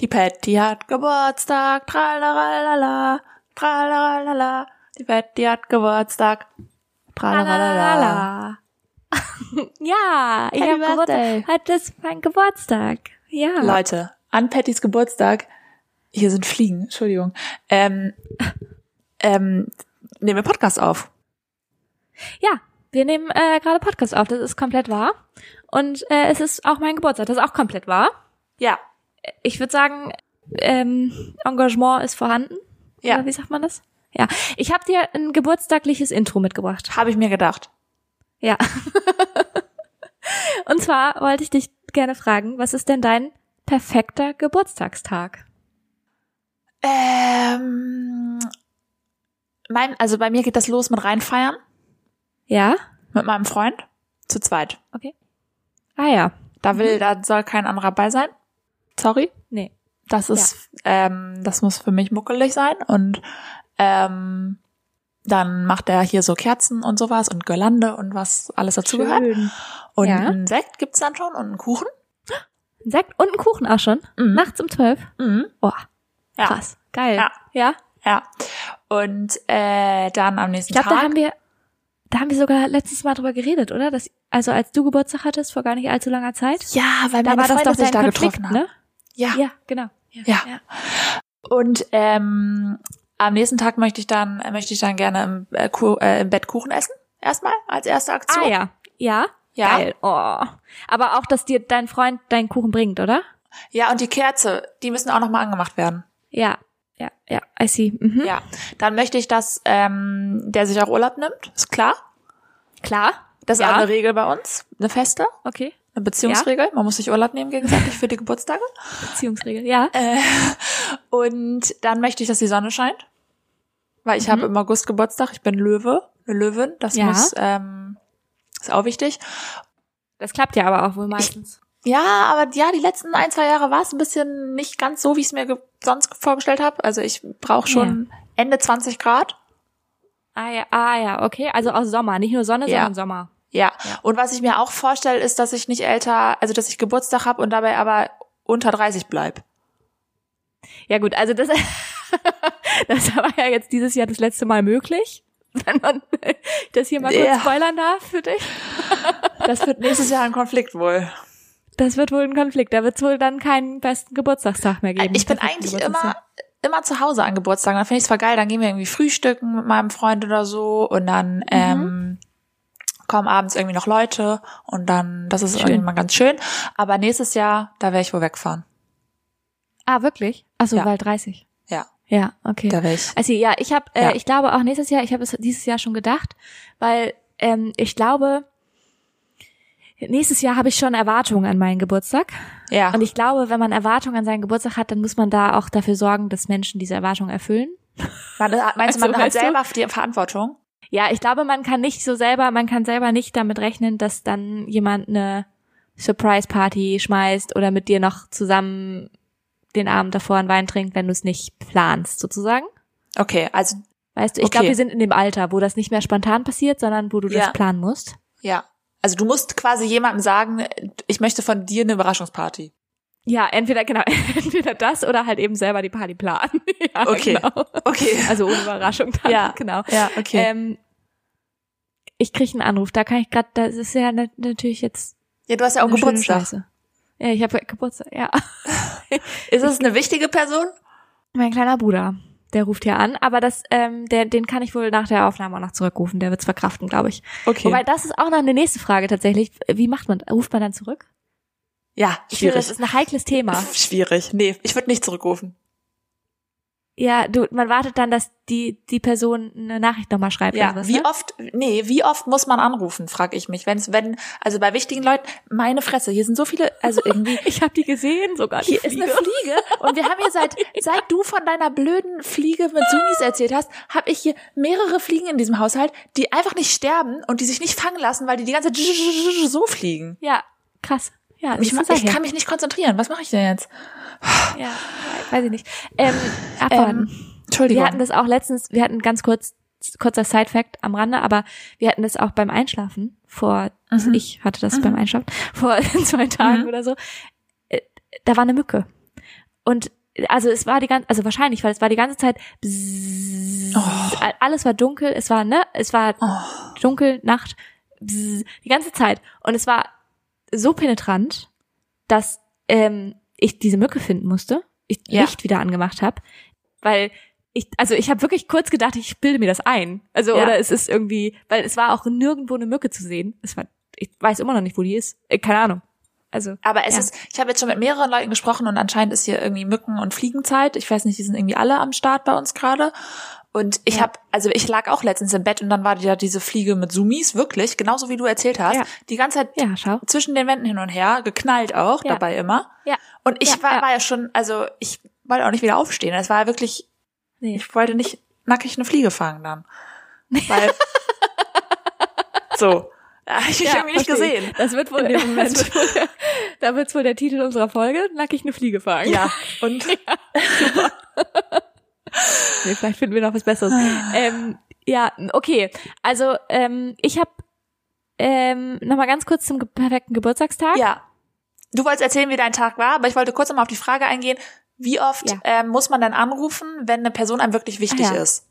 Die Patty hat Geburtstag, tralalala, tralalala. Die Patty hat Geburtstag, tralalala. ja, ich habe. Geburtstag. Heute ist mein Geburtstag. Ja. Leute, an Pattys Geburtstag, hier sind Fliegen, Entschuldigung, ähm, ähm, nehmen wir Podcast auf. Ja, wir nehmen äh, gerade Podcast auf. Das ist komplett wahr. Und äh, es ist auch mein Geburtstag. Das ist auch komplett wahr. Ja. Ich würde sagen, ähm, Engagement ist vorhanden. Ja. Oder wie sagt man das? Ja. Ich habe dir ein geburtstagliches Intro mitgebracht. Habe ich mir gedacht. Ja. Und zwar wollte ich dich gerne fragen, was ist denn dein perfekter Geburtstagstag? Ähm, mein, also bei mir geht das los mit reinfeiern Ja? mit meinem Freund zu zweit. Okay. Ah ja. Da will, da soll kein anderer bei sein. Sorry. Nee. Das ist, ähm, das muss für mich muckelig sein und ähm, dann macht er hier so Kerzen und sowas und Girlande und was alles dazugehört. Und Ja. einen Sekt gibt's dann schon und einen Kuchen. Ein Sekt und ein Kuchen auch schon? Mhm. Nachts um zwölf? Mhm. Boah, Ja. krass. Geil. Ja. Ja? Ja. Und äh, dann am nächsten Ich glaube, Tag. da haben wir, da haben wir sogar letztes Mal drüber geredet, oder? Das, also als du Geburtstag hattest, vor gar nicht allzu langer Zeit. ja, weil Da meine war das Freunde doch sich dein da Konflikt, getroffen haben. ne? Ja. Ja, genau. Ja. Und ähm, am nächsten Tag möchte ich dann äh, möchte ich dann gerne im, äh, äh, im Bett Kuchen essen. Erstmal als erste Aktion. Ah ja. Ja? Ja. Geil. Oh. Aber auch, dass dir dein Freund deinen Kuchen bringt, oder? Ja, und die Kerze, die müssen auch nochmal angemacht werden. Ja. Ja, ja, I see. Mhm. Ja. Dann möchte ich, dass ähm, der sich auch Urlaub nimmt. Ist klar. Klar. Das ist Ja. auch eine Regel bei uns. Eine feste. Okay. Eine Beziehungsregel. Man muss sich Urlaub nehmen gegenseitig für die Geburtstage. Beziehungsregel. Ja. Äh, und dann möchte ich, dass die Sonne scheint. Weil ich habe im August Geburtstag. Ich bin Löwe, eine Löwin. Das Ja. muss, ähm, ist auch wichtig. Das klappt ja aber auch wohl meistens. Ja, aber ja, die letzten ein, zwei Jahre war es ein bisschen nicht ganz so, wie ich es mir ge sonst vorgestellt habe. Also ich brauche schon Ende 20 Grad. Ah ja, ah ja, okay. Also aus Sommer, nicht nur Sonne, Ja. sondern Sommer. Ja. Und was ich mir auch vorstelle, ist, dass ich nicht älter, also dass ich Geburtstag habe und dabei aber unter 30 bleib. Ja gut, also das, das war ja jetzt dieses Jahr das letzte Mal möglich. Wenn man das hier mal kurz Ja. spoilern darf für dich. Das wird nächstes Jahr ein Konflikt wohl. Das wird wohl ein Konflikt. Da wird es wohl dann keinen besten Geburtstagstag mehr geben. Ich bin eigentlich immer, immer zu Hause an Geburtstagen. Dann finde ich es voll geil. Dann gehen wir irgendwie frühstücken mit meinem Freund oder so und dann ähm, kommen abends irgendwie noch Leute und dann, das ist Schön. irgendwann ganz schön. Aber nächstes Jahr, da werde ich wohl wegfahren. Ah, wirklich? Achso, Ja. weil 30. Ja, Ja, okay. da werde ich. Also ja, ich habe, äh, Ja. ich glaube auch nächstes Jahr, ich habe es dieses Jahr schon gedacht, weil ähm, ich glaube, nächstes Jahr habe ich schon Erwartungen an meinen Geburtstag. Ja. Und ich glaube, wenn man Erwartungen an seinen Geburtstag hat, dann muss man da auch dafür sorgen, dass Menschen diese Erwartungen erfüllen. Man, meinst du, Also, man hat selber die Verantwortung? Ja, ich glaube, man kann nicht so selber, man kann selber nicht damit rechnen, dass dann jemand eine Surprise Party schmeißt oder mit dir noch zusammen den Abend davor einen Wein trinkt, wenn du es nicht planst, sozusagen. Okay, also Weißt du, ich Okay. glaube, wir sind in dem Alter, wo das nicht mehr spontan passiert, sondern wo du Ja. das planen musst. ja. Also du musst quasi jemandem sagen, ich möchte von dir eine Überraschungsparty. Ja, entweder genau, entweder das oder halt eben selber die Party planen. ja, Okay. Genau. Okay. Also ohne Überraschung dann. Ja. genau. Ja, okay. Ähm, ich krieg einen Anruf, da kann ich gerade, das ist ja na- natürlich jetzt ja, du hast ja auch Geburtstag. Ja, ich habe Geburtstag, ja. Ist es eine wichtige Person? Mein kleiner Bruder, der ruft hier an, aber das, ähm, der, den kann ich wohl nach der Aufnahme auch noch zurückrufen, der wird's verkraften, glaube ich. Okay. Wobei, das ist auch noch eine nächste Frage tatsächlich. Wie macht man, ruft man dann zurück? Ja, Ich finde, schwierig. das ist ein heikles Thema. Schwierig. Nee, ich würde nicht zurückrufen. Ja, du, man wartet dann, dass die, die Person eine Nachricht nochmal schreibt. Ja, oder was, wie ne? oft, nee, wie oft muss man anrufen, frage ich mich. Wenn's, wenn, also bei wichtigen Leuten, meine Fresse, hier sind so viele, also irgendwie, Ich habe die gesehen sogar. die hier ist eine Fliege. Fliege und wir haben hier seit, seit du von deiner blöden Fliege mit Sumis erzählt hast, habe ich hier mehrere Fliegen in diesem Haushalt, die einfach nicht sterben und die sich nicht fangen lassen, weil die die ganze Zeit so fliegen. Ja, krass. Ja, Ich, das ma- ist ich kann mich nicht konzentrieren. Was mache ich denn jetzt? ja, weiß ich nicht. Ähm, abwarten. Ähm, Entschuldigung. wir hatten das auch letztens, wir hatten ganz kurz, kurzer Side-Fact am Rande, aber wir hatten das auch beim Einschlafen vor, Mhm. ich hatte das beim Einschlafen, vor zwei Tagen Mhm. oder so. Äh, Da war eine Mücke. Und also es war die ganze, also wahrscheinlich, weil es war die ganze Zeit bzzz, Oh. alles war dunkel, es war, ne, es war Oh. dunkel, Nacht, bzzz, die ganze Zeit. Und es war so penetrant, dass ähm, ich diese Mücke finden musste, ich Ja. Licht wieder angemacht habe, weil ich, also ich habe wirklich kurz gedacht, ich bilde mir das ein. Also Ja. oder es ist irgendwie, weil es war auch nirgendwo eine Mücke zu sehen. Es war, ich weiß immer noch nicht, wo die ist. Äh, Keine Ahnung. Also Aber es Ja. ist, ich habe jetzt schon mit mehreren Leuten gesprochen und anscheinend ist hier irgendwie Mücken- und Fliegenzeit. Ich weiß nicht, die sind irgendwie alle am Start bei uns gerade. Und ich Ja. habe, also ich lag auch letztens im Bett und dann war ja diese Fliege mit Sumis, wirklich, genauso wie du erzählt hast, Ja. die ganze Zeit ja, zwischen den Wänden hin und her, geknallt auch, Ja. dabei immer. Ja. Und ich Ja, war, ja. war ja schon, also ich wollte auch nicht wieder aufstehen. Es war ja wirklich, Nee. ich wollte nicht nackig eine Fliege fangen dann. Weil, so. Ja, ich Ja, irgendwie nicht gesehen. Das wird wohl, In dem Moment. Wird wohl der, da wird's wohl der Titel unserer Folge, nackig eine Fliege fangen. Ja, und Nee, vielleicht finden wir noch was Besseres. ähm, ja, okay. Also ähm, ich habe ähm, noch mal ganz kurz zum perfekten Geburtstagstag. Ja. Du wolltest erzählen, wie dein Tag war, aber ich wollte kurz nochmal auf die Frage eingehen, wie oft Ja. ähm, muss man dann anrufen, wenn eine Person einem wirklich wichtig Ah, ja. ist?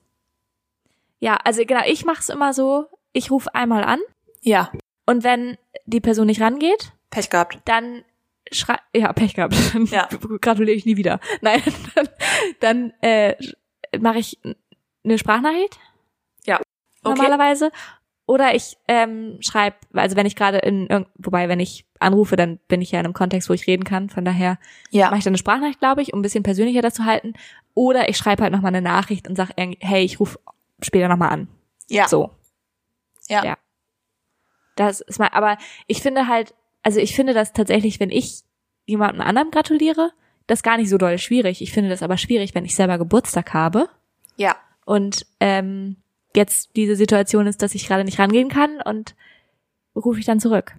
Ja, also genau, ich mache es immer so, ich rufe einmal an Ja. und wenn die Person nicht rangeht, Pech gehabt. dann schrei ja, Pech gehabt. Ja. gratuliere ich nie wieder. Nein, dann, dann äh, mache ich eine Sprachnachricht Okay. normalerweise. Oder ich ähm, schreibe, also wenn ich gerade in wobei, wenn ich anrufe, dann bin ich ja in einem Kontext, wo ich reden kann. Von daher Ja. mache ich dann eine Sprachnachricht, glaube ich, um ein bisschen persönlicher das zu halten. Oder ich schreibe halt nochmal eine Nachricht und sage, hey, ich rufe später nochmal an. Ja. So. Ja. Ja. Das ist mal, aber ich finde halt, also ich finde das tatsächlich, wenn ich jemandem anderem gratuliere, das gar nicht so doll schwierig. Ich finde das aber schwierig, wenn ich selber Geburtstag habe Ja. und ähm, jetzt diese Situation ist, dass ich gerade nicht rangehen kann und rufe ich dann zurück.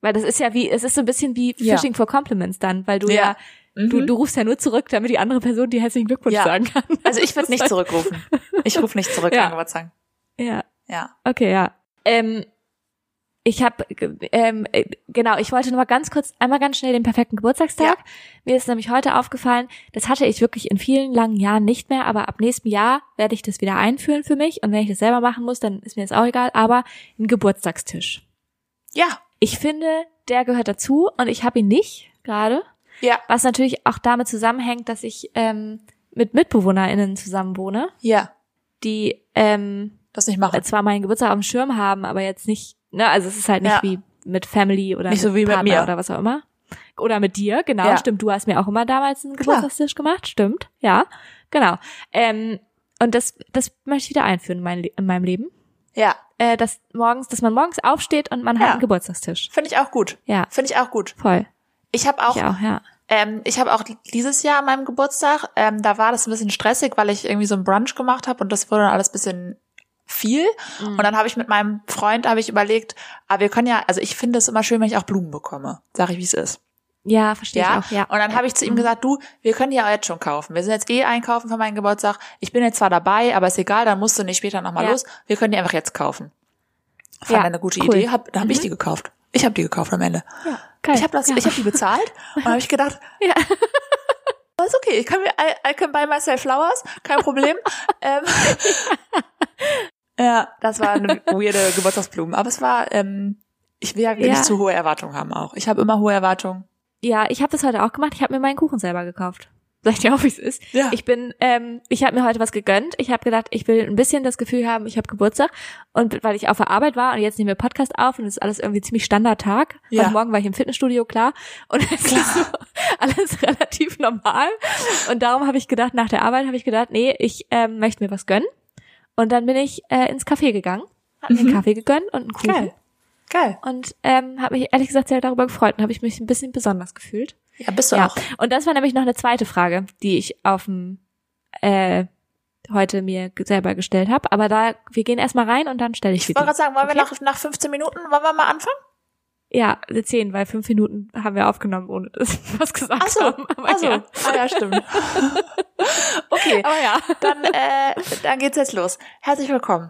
Weil das ist ja wie, es ist so ein bisschen wie Ja. Fishing for Compliments dann, weil du Ja. ja, du, Mhm. du rufst ja nur zurück, damit die andere Person dir herzlichen Glückwunsch Ja. sagen kann. Also ich würde nicht zurückrufen. Ich rufe nicht zurück Ja. an Geburtstag. Ja, Ja. okay, ja. Ähm, ich habe, ähm, äh, genau, ich wollte nur mal ganz kurz, einmal ganz schnell den perfekten Geburtstagstag. Mir ist nämlich heute aufgefallen, das hatte ich wirklich in vielen langen Jahren nicht mehr, aber ab nächstem Jahr werde ich das wieder einführen für mich. Und wenn ich das selber machen muss, dann ist mir das auch egal, aber ein Geburtstagstisch. Ja. Ich finde, der gehört dazu und ich habe ihn nicht gerade. Ja. Was natürlich auch damit zusammenhängt, dass ich ähm, mit MitbewohnerInnen zusammen wohne, Ja. die ähm, Das nicht machen. zwar meinen Geburtstag auf dem Schirm haben, aber jetzt nicht, ne, also es ist halt nicht Ja. wie mit Family oder Nicht so wie mit mir. oder was auch immer. Oder mit dir, genau, Ja. stimmt. Du hast mir auch immer damals einen. Geburtstagstisch gemacht, stimmt, ja, genau. Ähm, und das, das möchte ich wieder einführen in, mein, in meinem Leben. Ja. Äh, dass morgens, dass man morgens aufsteht und man Ja. hat einen Geburtstagstisch. Finde ich auch gut. Ja, Finde ich auch gut. voll. Ich habe auch, ich auch, ja. ähm, ich habe auch dieses Jahr an meinem Geburtstag, ähm, da war das ein bisschen stressig, weil ich irgendwie so ein Brunch gemacht habe und das wurde dann alles ein bisschen viel. Mhm. Und dann habe ich mit meinem Freund habe ich überlegt, aber wir können ja, also ich finde es immer schön, wenn ich auch Blumen bekomme. Sag ich, wie es ist. Ja, verstehe Ja. ich auch, ja. Und dann habe ich zu ihm Mhm. gesagt, du, wir können die auch jetzt schon kaufen. Wir sind jetzt eh einkaufen für meinen Geburtstag. Ich bin jetzt zwar dabei, aber ist egal, dann musst du nicht später nochmal Ja. los. Wir können die einfach jetzt kaufen. Fand Ja, eine gute cool. Idee. Hab, dann habe ich Mhm. die gekauft. Ich habe die gekauft am Ende. ja. Geil. Ich habe das, ja. ich habe die bezahlt und habe ich gedacht, Ja. das ist okay. Ich kann mir, I, I can buy myself flowers, kein Problem. ähm, ja, das war eine weirde Geburtstagsblumen, aber es war, ähm, ich will ja, Ja. nicht zu hohe Erwartungen haben auch. Ich habe immer hohe Erwartungen. Ja, ich habe das heute auch gemacht. Ich habe mir meinen Kuchen selber gekauft. Sag ich dir auch, wie es ist. Ja. Ich bin, ähm, ich habe mir heute was gegönnt. Ich habe gedacht, ich will ein bisschen das Gefühl haben, ich habe Geburtstag. Und weil ich auf der Arbeit war und jetzt nehmen wir Podcast auf und es ist alles irgendwie ziemlich Standardtag. Ja. Heute Morgen war ich im Fitnessstudio, klar. Und es ist so alles relativ normal. Und darum habe ich gedacht, nach der Arbeit habe ich gedacht, nee, ich ähm, möchte mir was gönnen. Und dann bin ich äh, ins Café gegangen, habe mir einen Mhm. Kaffee gegönnt und einen Kuchen. Geil. Geil. Und ähm, habe mich ehrlich gesagt sehr darüber gefreut und habe ich mich ein bisschen besonders gefühlt. Ja, bist du Ja, auch. und das war nämlich noch eine zweite Frage, die ich auf dem äh, heute mir selber gestellt habe. Aber da, wir gehen erstmal rein und dann stelle ich Ich wieder. wollte gerade sagen, wollen wir Okay. nach, nach 15 Minuten, wollen wir mal anfangen? Ja, zehn, weil fünf Minuten haben wir aufgenommen, ohne dass wir was gesagt Ach so, haben. Aber ja. Ah ja, stimmt. okay, Aber ja. dann, äh, dann geht's jetzt los. Herzlich willkommen.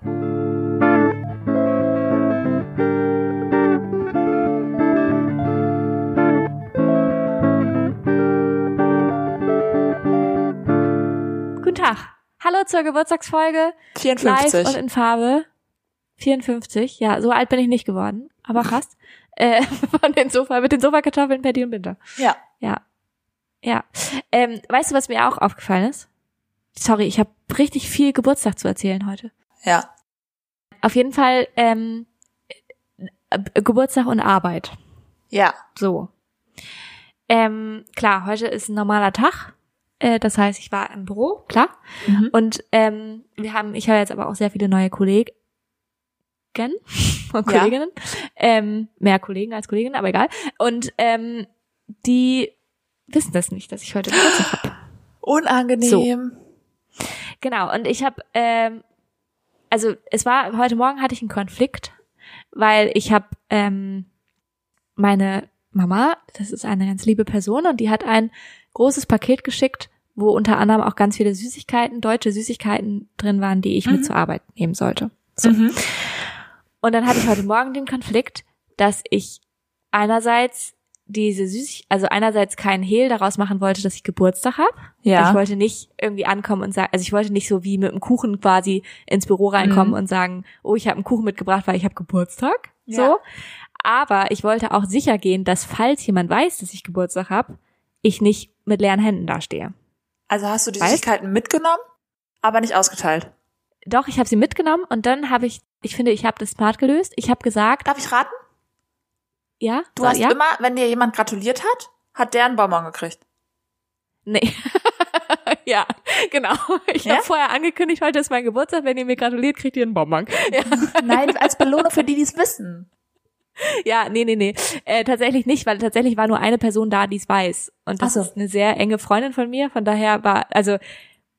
Guten Tag. Hallo zur Geburtstagsfolge. 54. Live und in Farbe. 54. Ja, so alt bin ich nicht geworden, aber fast. Äh, von den Sofa, mit den Sofakartoffeln Patty und Winter. Ja. Ja. Ja. Ähm, weißt du, was mir auch aufgefallen ist? Sorry, ich habe richtig viel Geburtstag zu erzählen heute. Ja. Auf jeden Fall ähm, äh, Geburtstag und Arbeit. Ja. So. Ähm, klar, heute ist ein normaler Tag. Äh, das heißt, ich war im Büro, klar. Mhm. Und ähm, wir haben, ich habe jetzt aber auch sehr viele neue Kollegen und Ja. Kolleginnen. Ähm, mehr Kollegen als Kolleginnen, aber egal. Und ähm, die wissen das nicht, dass ich heute Geburtstag habe. Unangenehm. Genau, und ich habe, ähm, also es war, heute Morgen hatte ich einen Konflikt, weil ich habe ähm, meine Mama, das ist eine ganz liebe Person, und die hat ein großes Paket geschickt, wo unter anderem auch ganz viele Süßigkeiten, deutsche Süßigkeiten drin waren, die ich Mhm. mit zur Arbeit nehmen sollte. So. Mhm. Und dann hatte ich heute Morgen den Konflikt, dass ich einerseits diese Süßig, also einerseits keinen Hehl daraus machen wollte, dass ich Geburtstag habe. Ja. Ich wollte nicht irgendwie ankommen und sagen, also ich wollte nicht so wie mit einem Kuchen quasi ins Büro reinkommen Mhm. und sagen, oh, ich habe einen Kuchen mitgebracht, weil ich habe Geburtstag. Ja. So. Aber ich wollte auch sicher gehen, dass falls jemand weiß, dass ich Geburtstag habe, ich nicht mit leeren Händen dastehe. Also hast du die Weißt? Süßigkeiten mitgenommen, aber nicht ausgeteilt. Doch, ich habe sie mitgenommen und dann habe ich, ich finde, ich habe das smart gelöst. Ich habe gesagt, Darf ich raten? ja, Du so, hast ja, immer, wenn dir jemand gratuliert hat, hat der einen Bonbon gekriegt. Nee. ja, genau. Ich Ja? habe vorher angekündigt, heute ist mein Geburtstag. Wenn ihr mir gratuliert, kriegt ihr einen Bonbon. Ja, Nein, als Belohnung für die, die es wissen. ja nee, nee, nee. Äh, tatsächlich nicht, weil tatsächlich war nur eine Person da, die es weiß. Und das so. ist eine sehr enge Freundin von mir. Von daher war, also,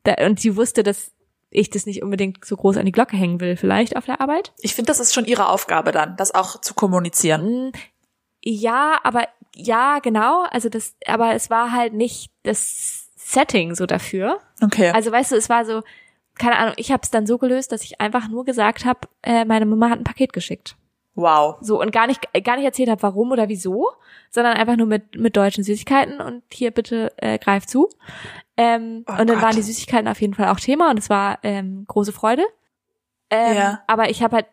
da, und sie wusste, dass ich das nicht unbedingt so groß an die Glocke hängen will, vielleicht auf der Arbeit. Ich finde, das ist schon ihre Aufgabe dann, das auch zu kommunizieren. Mm, Ja, aber ja, genau. Also das, aber es war halt nicht das Setting so dafür. Okay. Also weißt du, es war so, keine Ahnung, ich habe es dann so gelöst, dass ich einfach nur gesagt habe, äh, meine Mama hat ein Paket geschickt. wow. So und gar nicht gar nicht erzählt habe, warum oder wieso, sondern einfach nur mit mit deutschen Süßigkeiten und hier bitte äh, greif zu. Ähm, Oh und dann Gott. waren die Süßigkeiten auf jeden Fall auch Thema und es war ähm, große Freude. Ähm, Ja. Aber ich habe halt,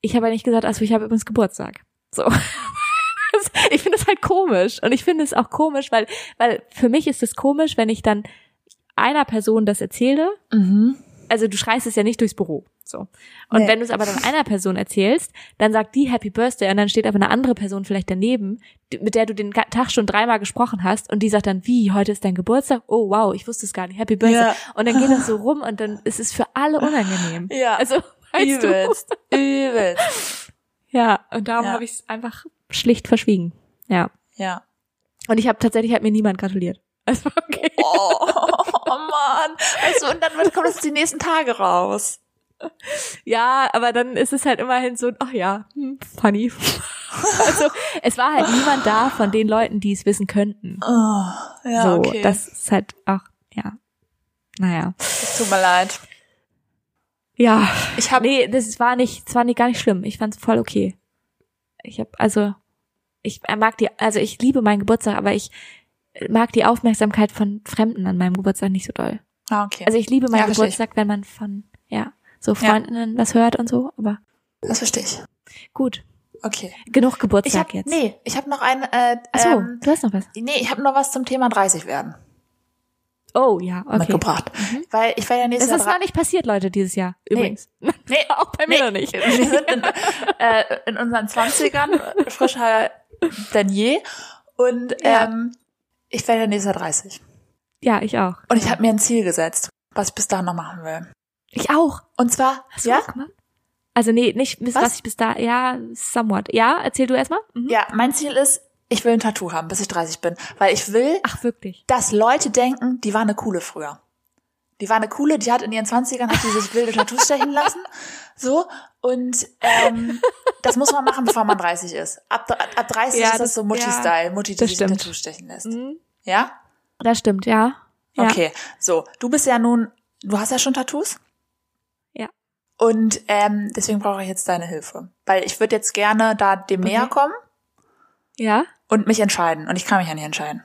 ich habe halt nicht gesagt, also ich habe übrigens Geburtstag. So. Ich finde das halt komisch und ich finde es auch komisch, weil weil für mich ist es komisch, wenn ich dann einer Person das erzähle Mhm. Also du schreist es ja nicht durchs Büro. So. Und Nee. wenn du es aber dann einer Person erzählst, dann sagt die Happy Birthday und dann steht aber eine andere Person vielleicht daneben, mit der du den Tag schon dreimal gesprochen hast und die sagt dann, wie, heute ist dein Geburtstag? Oh wow, ich wusste es gar nicht. Happy Birthday. Ja. Und dann geht das so rum und dann ist es für alle unangenehm. Ja. Also, weißt du? Übelst. Übelst. Ja, und darum Ja. habe ich es einfach schlicht verschwiegen. Ja. Ja. Und ich habe tatsächlich hat mir niemand gratuliert. Also okay. Oh, oh Mann. Weißt du, und dann kommt das die nächsten Tage raus. Ja, aber dann ist es halt immerhin so, ach ja, hm, funny. also es war halt niemand da von den Leuten, die es wissen könnten. Oh, ja, so, okay. das ist halt auch, ja. Naja. das tut mir leid. Ja. Ich habe Nee, das war nicht, es war nicht gar nicht schlimm. Ich fand's voll okay. Ich habe also, ich mag die, also ich liebe meinen Geburtstag, aber ich mag die Aufmerksamkeit von Fremden an meinem Geburtstag nicht so doll. Ah, okay. Also ich liebe meinen Ja, ich. Geburtstag, wenn man von, ja, so Freundinnen was hört und so, aber das verstehe ich. gut. Okay. Genug Geburtstag hab, jetzt. nee, ich habe noch ein, äh, Ach so, ähm, du hast noch was. nee, ich habe noch was zum Thema 30 werden Oh ja, okay. mitgebracht. Weil ich war ja nächstes Das ist Jahr noch nicht passiert, Leute, dieses Jahr. Übrigens. Nee, Auch bei mir nee, noch nicht. Wir sind in, äh, in unseren Zwanzigern frischer denn je. Und Ja. ähm, ich werde nächstes Jahr 30. Ja, ich auch. Und ich habe mir ein Ziel gesetzt, was ich bis dahin noch machen will. Ich auch. Und zwar, Hast du ja? Also nee, nicht bis Was? was? ich bis da, ja, somewhat. Ja, erzähl du erstmal. Mhm. ja, mein Ziel ist, ich will ein Tattoo haben, bis ich 30 bin. Weil ich will, Ach, wirklich? dass Leute denken, die war eine coole früher. Die war eine coole, die hat in ihren 20ern hat die sich wilde Tattoos stechen lassen. So. Und ähm, das muss man machen, bevor man 30 ist. Ab, ab 30 Ja, ist das das- so Mutti-Style, Mutti, die sich ein. Tattoo stechen lässt. Mhm. Ja? Das stimmt, ja. ja. Okay. So, du bist ja nun, du hast ja schon Tattoos. Ja. Und ähm, deswegen brauche ich jetzt deine Hilfe. Weil ich würde jetzt gerne da dem Okay. näher kommen Ja? und mich entscheiden. Und ich kann mich ja nicht entscheiden.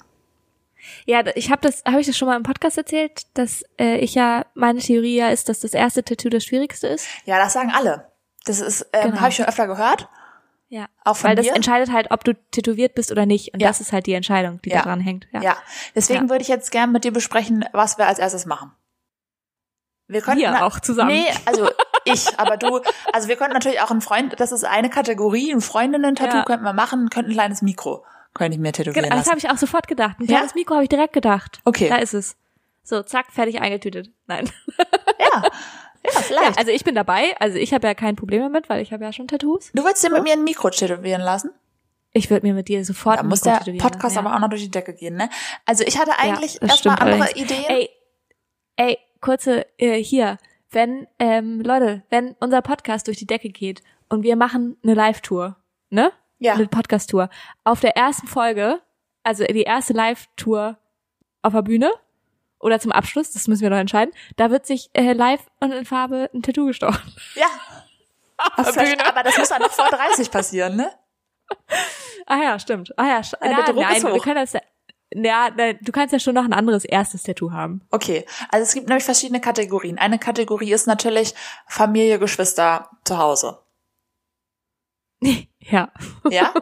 Ja, ich habe das, habe ich das schon mal im Podcast erzählt, dass äh, ich ja meine Theorie ja ist, dass das erste Tattoo das schwierigste ist. Ja, das sagen alle. Das ist, ähm, Genau. habe ich schon öfter gehört. Ja. Auch von Weil das entscheidet halt, ob du tätowiert bist oder nicht. Und Ja. das ist halt die Entscheidung, die Ja. da dran hängt. Ja. Ja. Deswegen Ja. würde ich jetzt gern mit dir besprechen, was wir als erstes machen. Wir könnten Wir auch zusammen. Nee, also ich, aber du, also wir könnten natürlich auch ein Freund, das ist eine Kategorie, ein Freundinnen-Tattoo könnten wir machen, könnten ein kleines Mikro, könnte ich mir tätowieren Genau, das lassen. habe ich auch sofort gedacht. Ein Ja? kleines Mikro habe ich direkt gedacht. Okay. Da ist es. So, zack, fertig eingetütet. Nein. Ja, ja, Ja, vielleicht. also ich bin dabei. Also ich habe ja kein Problem damit, weil ich habe ja schon Tattoos. du würdest dir mit mir ein Mikro tätowieren lassen? Ich würde mir mit dir sofort Da ein muss Mikro der Podcast lassen, ja. aber auch noch durch die Decke gehen, ne? Also ich hatte eigentlich das erstmal andere allerdings. Ideen. Ey, ey, kurze äh, hier, wenn ähm, Leute, wenn unser Podcast durch die Decke geht und wir machen eine Live-Tour, ne? Ja. Eine Podcast-Tour. Auf der ersten Folge, also die erste Live-Tour auf der Bühne oder zum Abschluss, das müssen wir noch entscheiden, da wird sich äh, live und in Farbe ein Tattoo gestochen. Ja. Auf der Bühne. aber das muss dann noch vor 30 passieren, ne? Ah ja, stimmt. Ah ja, Ja, der Druck nein, ist wir hoch. können das ja, nein, du kannst ja schon noch ein anderes erstes Tattoo haben. Okay, also es gibt nämlich verschiedene Kategorien. Eine Kategorie ist natürlich Familie, Geschwister zu Hause. ja, Ja?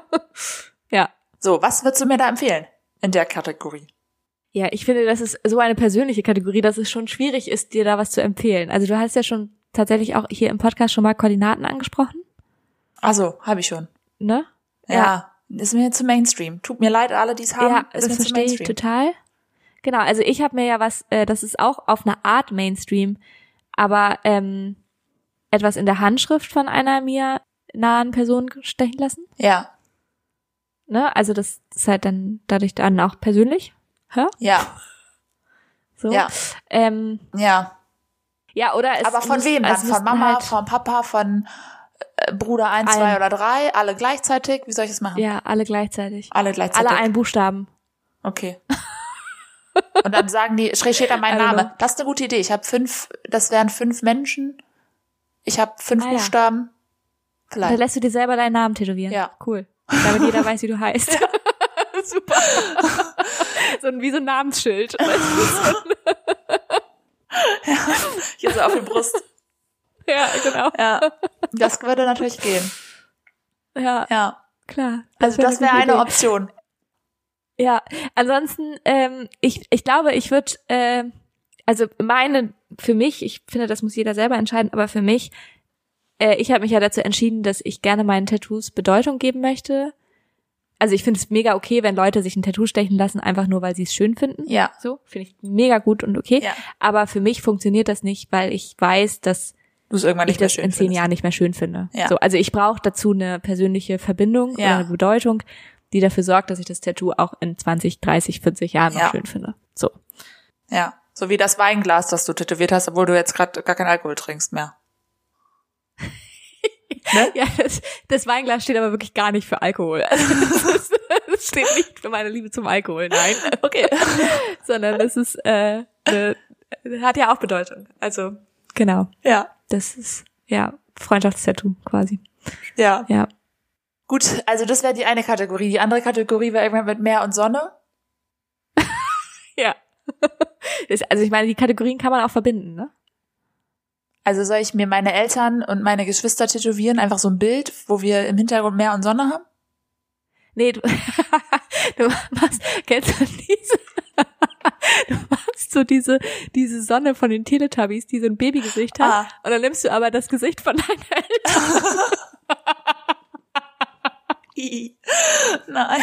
ja. So, was würdest du mir da empfehlen in der Kategorie? Ja, ich finde, das ist so eine persönliche Kategorie, dass es schon schwierig ist, dir da was zu empfehlen. Also du hast ja schon tatsächlich auch hier im Podcast schon mal Koordinaten angesprochen, Also, habe ich schon. ne? Ja. Ist mir zu Mainstream. Tut mir leid, alle, die es haben. ja, ist das verstehe ich total. Genau, also ich habe mir ja was, äh, das ist auch auf eine Art Mainstream, aber ähm, etwas in der Handschrift von einer mir nahen Person stechen lassen. Ja, Ne? Also das ist halt dann dadurch dann auch persönlich. Hä? ja, So. ja, Ähm, ja. ja, oder es Aber von muss- wem dann? es Von Mama, halt, von Papa, von äh, Bruder 1, Allen. 2 oder 3? Alle gleichzeitig? Wie soll ich das machen? Ja, alle gleichzeitig. Alle gleichzeitig. Alle einen Buchstaben. Okay. Und dann sagen die, schräg steht da mein Name. Das ist eine gute Idee. Ich habe fünf, das wären fünf Menschen. Ich habe fünf Ah, ja. Buchstaben. Da lässt du dir selber deinen Namen tätowieren. Ja. Cool. Damit jeder weiß, wie du heißt. Super. so ein, wie so ein Namensschild. Hier so auf die Brust. ja, genau. Ja. Das würde natürlich gehen. Ja, Ja. klar. Also wär das wäre eine Idee. Option. Ja, ansonsten, ähm, ich, ich glaube, ich würde, äh, also meine, für mich, ich finde, das muss jeder selber entscheiden, aber für mich, äh, ich habe mich ja dazu entschieden, dass ich gerne meinen Tattoos Bedeutung geben möchte. Also ich finde es mega okay, wenn Leute sich ein Tattoo stechen lassen, einfach nur, weil sie es schön finden. Ja. So, finde ich mega gut und okay. Ja. Aber für mich funktioniert das nicht, weil ich weiß, dass Du es irgendwann ich nicht mehr das schön in zehn findest. Jahren nicht mehr schön finde. Ja. So, also ich brauche dazu eine persönliche Verbindung Ja. oder eine Bedeutung, die dafür sorgt, dass ich das Tattoo auch in 20, 30, 40 Jahren noch Ja. schön finde. So. Ja. So wie das Weinglas, das du tätowiert hast, obwohl du jetzt gerade gar keinen Alkohol trinkst mehr. Ja, das, das Weinglas steht aber wirklich gar nicht für Alkohol. Also das, ist, das steht nicht für meine Liebe zum Alkohol, nein. Okay. Sondern das ist, äh, eine, hat ja auch Bedeutung. Also, genau. Ja. Das ist, ja, Freundschaftstattoo quasi. Ja. Ja. Gut, also das wäre die eine Kategorie. Die andere Kategorie wäre irgendwann mit Meer und Sonne. Ja. Das, also ich meine, die Kategorien kann man auch verbinden, ne? Also soll ich mir meine Eltern und meine Geschwister tätowieren, einfach so ein Bild, wo wir im Hintergrund Meer und Sonne haben? Nee, du, du machst, kennst du diese, du machst so diese, diese Sonne von den Teletubbies, die so ein Babygesicht hat, Ah. und dann nimmst du aber das Gesicht von deinen Eltern. Nein.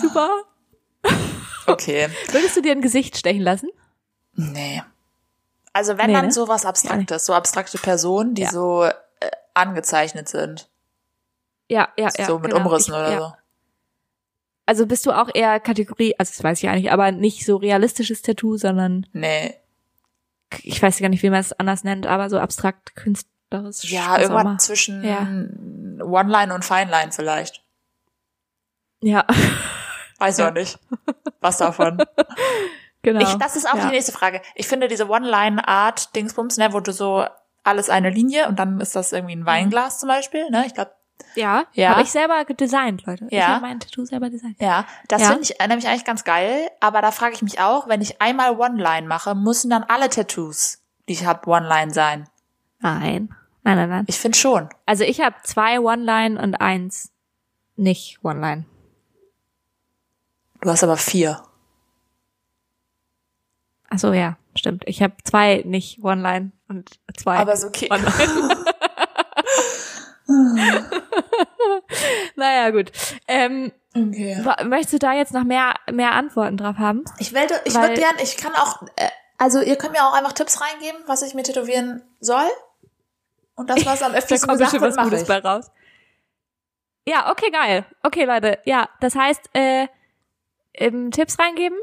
Super. Okay. Würdest du dir ein Gesicht stechen lassen? Nee. Also wenn Nee, dann ne? sowas Abstraktes, so abstrakte Personen, die Ja. so äh, angezeichnet sind. Ja, ja, ja. so mit genau. Umrissen ich, oder ja. so. Also bist du auch eher Kategorie, also das weiß ich eigentlich, aber nicht so realistisches Tattoo, sondern Nee. ich weiß gar nicht, wie man es anders nennt, aber so abstrakt künstlerisch. Ja, irgendwann immer. zwischen Ja. One-Line und Fine-Line vielleicht. Ja, Weiß ich Ja. auch nicht. Was davon? genau. Ich, das ist auch ja. die nächste Frage. Ich finde diese One-Line-Art Dingsbums, ne, wo du so alles eine Linie und dann ist das irgendwie ein Weinglas zum Beispiel, ne? Ich glaube, Ja, Ja. habe ich selber designt, Leute. Ich Ja. habe mein Tattoo selber designt. Ja, das Ja. finde ich äh, nämlich eigentlich ganz geil, aber da frage ich mich auch, wenn ich einmal One-Line mache, müssen dann alle Tattoos, die ich habe, One-Line sein? Nein. Nein, nein, nein. Ich finde schon. Also ich habe zwei One-Line und eins nicht One-Line. Du hast aber vier. Ach so, ja, stimmt. Ich habe zwei nicht One-Line und zwei Aber ist okay. Naja, gut. Ähm, Okay. möchtest du da jetzt noch mehr, mehr Antworten drauf haben? Ich wollte, ich würde gern, ich kann auch, äh, also ihr könnt mir auch einfach Tipps reingeben, was ich mir tätowieren soll. Und das, was am Da öftesten kommt gesagt wird, mache ich. bei raus. Ja, okay, geil. Okay, Leute. Ja, das heißt, äh, ähm, Tipps reingeben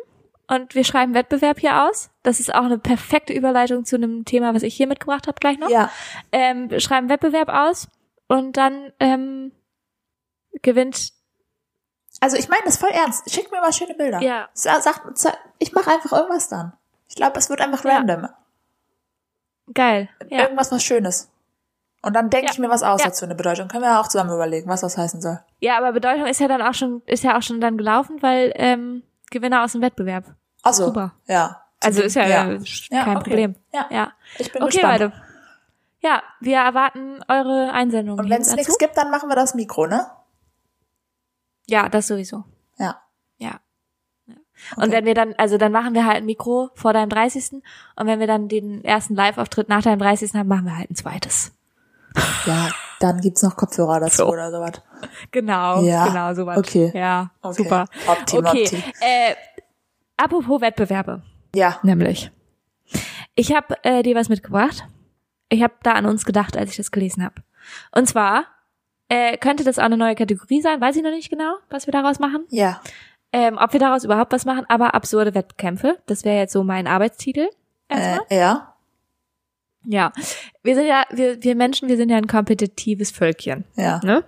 und wir schreiben Wettbewerb hier aus. Das ist auch eine perfekte Überleitung zu einem Thema, was ich hier mitgebracht habe gleich noch. Ja, Ähm, wir schreiben Wettbewerb aus und dann ähm, gewinnt. also ich meine das voll ernst. Schickt mir mal schöne Bilder. Ja. Sa- Sagt, sa- ich mache einfach irgendwas dann. Ich glaube, es wird einfach Ja. random. Geil. Ja. Irgendwas was Schönes. Und dann denke Ja. ich mir was aus Ja. dazu, eine Bedeutung. Können wir auch zusammen überlegen, was das heißen soll. ja, aber Bedeutung ist ja dann auch schon, ist ja auch schon dann gelaufen, weil ähm, Gewinner aus dem Wettbewerb. Ach so. Super. Ja. Also ist ja, Ja. Ja, kein okay. Problem. Ja. Ja. Ich bin Okay, gespannt. Leute. Ja, wir erwarten eure Einsendungen. Und wenn es nichts gibt, dann machen wir das Mikro, ne? Ja, das sowieso. Ja. Ja. ja. Okay. Und wenn wir dann, also dann machen wir halt ein Mikro vor deinem 30. Und wenn wir dann den ersten Live-Auftritt nach deinem 30. haben, machen wir halt ein zweites. Ja, dann gibt's noch Kopfhörer dazu So. oder sowas. Genau, Ja, genau, sowas. okay. Ja, Okay. super. Optim, okay, optim. Äh, apropos Wettbewerbe, Ja. nämlich. Ich habe äh, dir was mitgebracht. Ich habe da an uns gedacht, als ich das gelesen habe. Und zwar äh, könnte das auch eine neue Kategorie sein, weiß ich noch nicht genau, was wir daraus machen. Ja. Ähm, ob wir daraus überhaupt was machen, aber absurde Wettkämpfe. Das wäre jetzt so mein Arbeitstitel. Erstmal. Äh, ja. Ja. Wir sind ja, wir, wir Menschen, wir sind ja ein kompetitives Völkchen. Ja. Ne?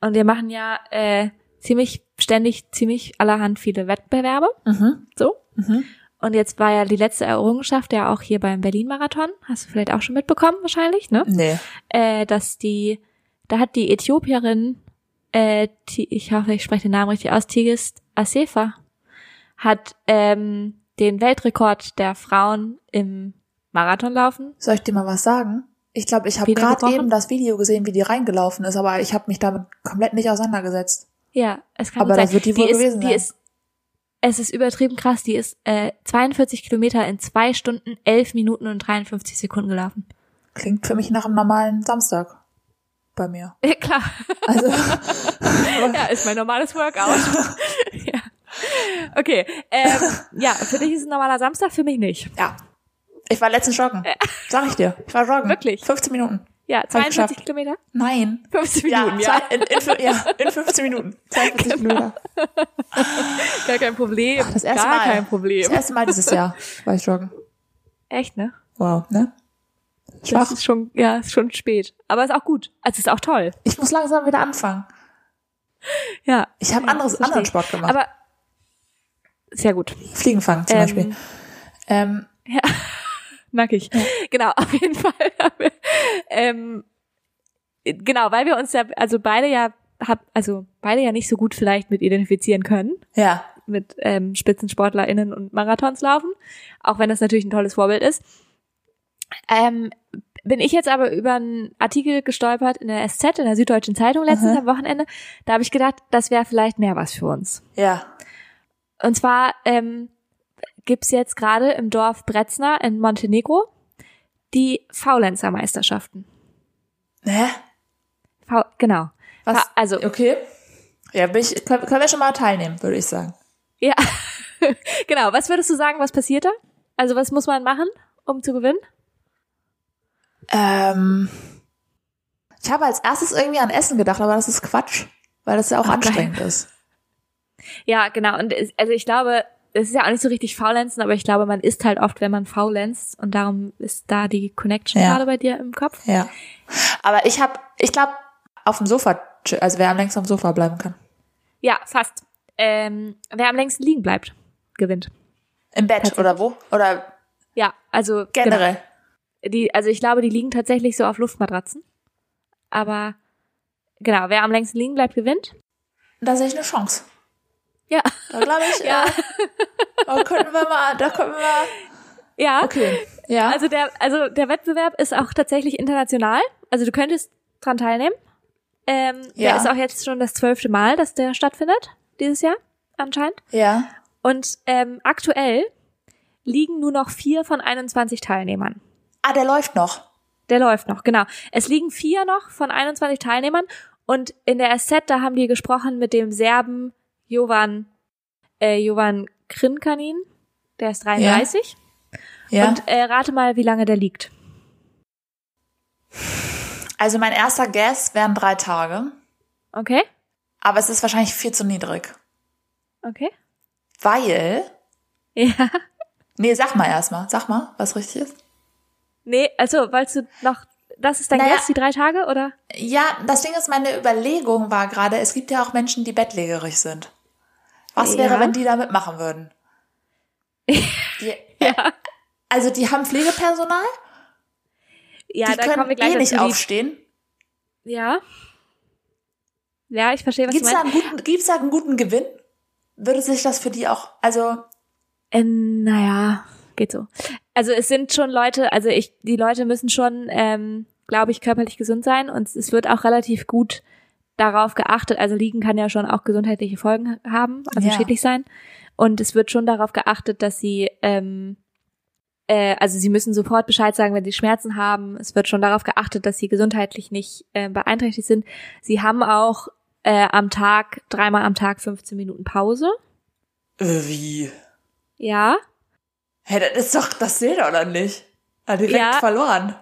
Und wir machen ja äh, ziemlich ständig, ziemlich allerhand viele Wettbewerbe. Mhm. So. Mhm. Und jetzt war ja die letzte Errungenschaft ja auch hier beim Berlin-Marathon. Hast du vielleicht auch schon mitbekommen, wahrscheinlich, ne? Nee. Äh, dass die, da hat die Äthiopierin, äh, Ti- ich hoffe, ich spreche den Namen richtig aus, Tigist Asefa, hat ähm, den Weltrekord der Frauen im Marathonlaufen. Soll ich dir mal was sagen? Ich glaube, ich habe gerade eben das Video gesehen, wie die reingelaufen ist, aber ich habe mich damit komplett nicht auseinandergesetzt. Ja, es kann Aber sein. das wird die wohl ist, gewesen die sein. ist, es ist übertrieben krass. Die ist äh, 42 Kilometer in zwei Stunden, 11 Minuten und 53 Sekunden gelaufen. Klingt für mich nach einem normalen Samstag bei mir. Ja, klar. Also, ja, ist mein normales Workout. ja. Okay. Ähm, ja, für dich ist es ein normaler Samstag, für mich nicht. ja. Ich war letztens joggen. Sag ich dir. Ich war joggen. Wirklich? 15 Minuten. Ja, ich 42 geschafft. Kilometer? Nein. 15 Ja, Minuten, ja. in, in, ja, in 15 Minuten. 42 Kilometer. Gar kein Problem. Das erste Gar Mal. kein Problem. Das erste Mal dieses Jahr war ich joggen. Echt, ne? Wow, ne? Das Schwach. ist schon, ja, ist schon spät. Aber ist auch gut. Also ist auch toll. Ich muss langsam wieder anfangen. Ja. Ich habe Ja, anderes, anderen Sport gemacht. Aber sehr gut. Fliegenfang zum Ähm, Beispiel. Ähm, Merke ich. Genau, auf jeden Fall. ähm, genau, weil wir uns ja, also beide ja, hab, also beide ja nicht so gut vielleicht mit identifizieren können, ja. mit ähm, SpitzensportlerInnen und Marathons laufen, auch wenn das natürlich ein tolles Vorbild ist. Ähm, bin ich jetzt aber über einen Artikel gestolpert in der SZ, in der Süddeutschen Zeitung letztens Aha. am Wochenende. Da habe ich gedacht, das wäre vielleicht mehr was für uns. Ja. Und zwar ähm, gibt's jetzt gerade im Dorf Bretzna in Montenegro die Faulenzer-Meisterschaften. Ne? Fa genau. Was? Fa also, Okay. Ja, bin ich, können, können wir schon mal teilnehmen, würde ich sagen. ja. genau. Was würdest du sagen, was passiert da? Also, was muss man machen, um zu gewinnen? Ähm, ich habe als erstes irgendwie an Essen gedacht, aber das ist Quatsch, weil das ja auch Ach, anstrengend ist. Ja, genau. Und also ich glaube, es ist ja auch nicht so richtig faulenzen, aber ich glaube, man isst halt oft, wenn man faulenzt. Und darum ist da die Connection Ja. gerade bei dir im Kopf. Ja. Aber ich habe, ich glaube, auf dem Sofa, also wer am längsten auf dem Sofa bleiben kann. Ja, fast. Ähm, wer am längsten liegen bleibt, gewinnt. Im Bett oder wo? Oder Ja, also generell. Genau. Die, also ich glaube, die liegen tatsächlich so auf Luftmatratzen. Aber genau, wer am längsten liegen bleibt, gewinnt. Da sehe ich eine Chance. Ja. Da glaube ich, Ja. äh, da könnten wir mal, da könnten wir, Ja. okay. Ja. Also der, also der Wettbewerb ist auch tatsächlich international. Also du könntest dran teilnehmen. Ähm, Ja. Der ist auch jetzt schon das zwölfte Mal, dass der stattfindet, dieses Jahr, anscheinend. ja. Und ähm, aktuell liegen nur noch vier von 21 Teilnehmern. Ah, der läuft noch. Der läuft noch, genau. Es liegen vier noch von 21 Teilnehmern und in der SZ, da haben die gesprochen mit dem Serben Jovan, äh, Jovan Krinkanin, der ist 33. Ja. Und äh, rate mal, wie lange der liegt. also mein erster Guess wären drei Tage. Okay? Aber es ist wahrscheinlich viel zu niedrig. Okay? Weil, Ja. nee, sag mal erstmal, sag mal, was richtig ist. Nee, also, wolltest du noch, das ist dein Naja. Guess, die drei Tage, oder? Ja, das Ding ist, meine Überlegung war gerade, es gibt ja auch Menschen, die bettlägerig sind. Was wäre, Ja. wenn die da mitmachen würden? Die, Ja. Also die haben Pflegepersonal, Ja, die da kommen können wir gleich eh nicht aufstehen. Ja. Ja, ich verstehe, was Gibt's du da, meinst. einen guten, gibt's da einen guten Gewinn? Würde sich das für die auch, also, Äh, naja, geht so. Also es sind schon Leute, also ich, die Leute müssen schon, ähm, glaube ich, körperlich gesund sein und es wird auch relativ gut darauf geachtet. Also liegen kann ja schon auch gesundheitliche Folgen haben, also Ja. schädlich sein. Und es wird schon darauf geachtet, dass sie, ähm, äh, also sie müssen sofort Bescheid sagen, wenn sie Schmerzen haben. Es wird schon darauf geachtet, dass sie gesundheitlich nicht äh, beeinträchtigt sind. Sie haben auch äh, am Tag, dreimal am Tag 15 Minuten Pause. äh, wie? Ja. Hey, das ist doch, das zählt doch dann nicht. Ah, direkt Ja. verloren.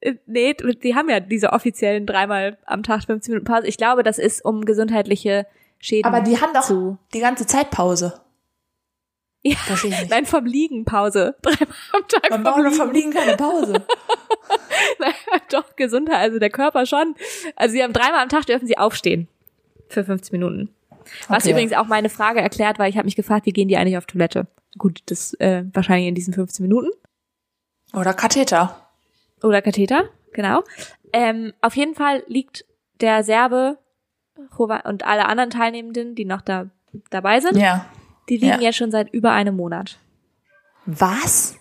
Äh, Nee, die haben ja diese offiziellen dreimal am Tag 15 Minuten Pause. Ich glaube, das ist um gesundheitliche Schäden Aber die haben doch zu. die ganze Zeit Pause. Ja. Nein, vom Liegen Pause. Dreimal am Tag Man vom braucht doch Liegen. vom Liegen keine Pause. Naja, doch, Gesundheit, also der Körper schon. Also sie haben dreimal am Tag dürfen sie aufstehen. Für 15 Minuten. Was Okay. übrigens auch meine Frage erklärt, weil ich habe mich gefragt, wie gehen die eigentlich auf Toilette? Gut, das äh, wahrscheinlich in diesen 15 Minuten. Oder Katheter. Oder Katheter, genau. Ähm, auf jeden Fall liegt der Serbe und alle anderen Teilnehmenden, die noch da dabei sind, Ja. die liegen Ja. jetzt schon seit über einem Monat. Was?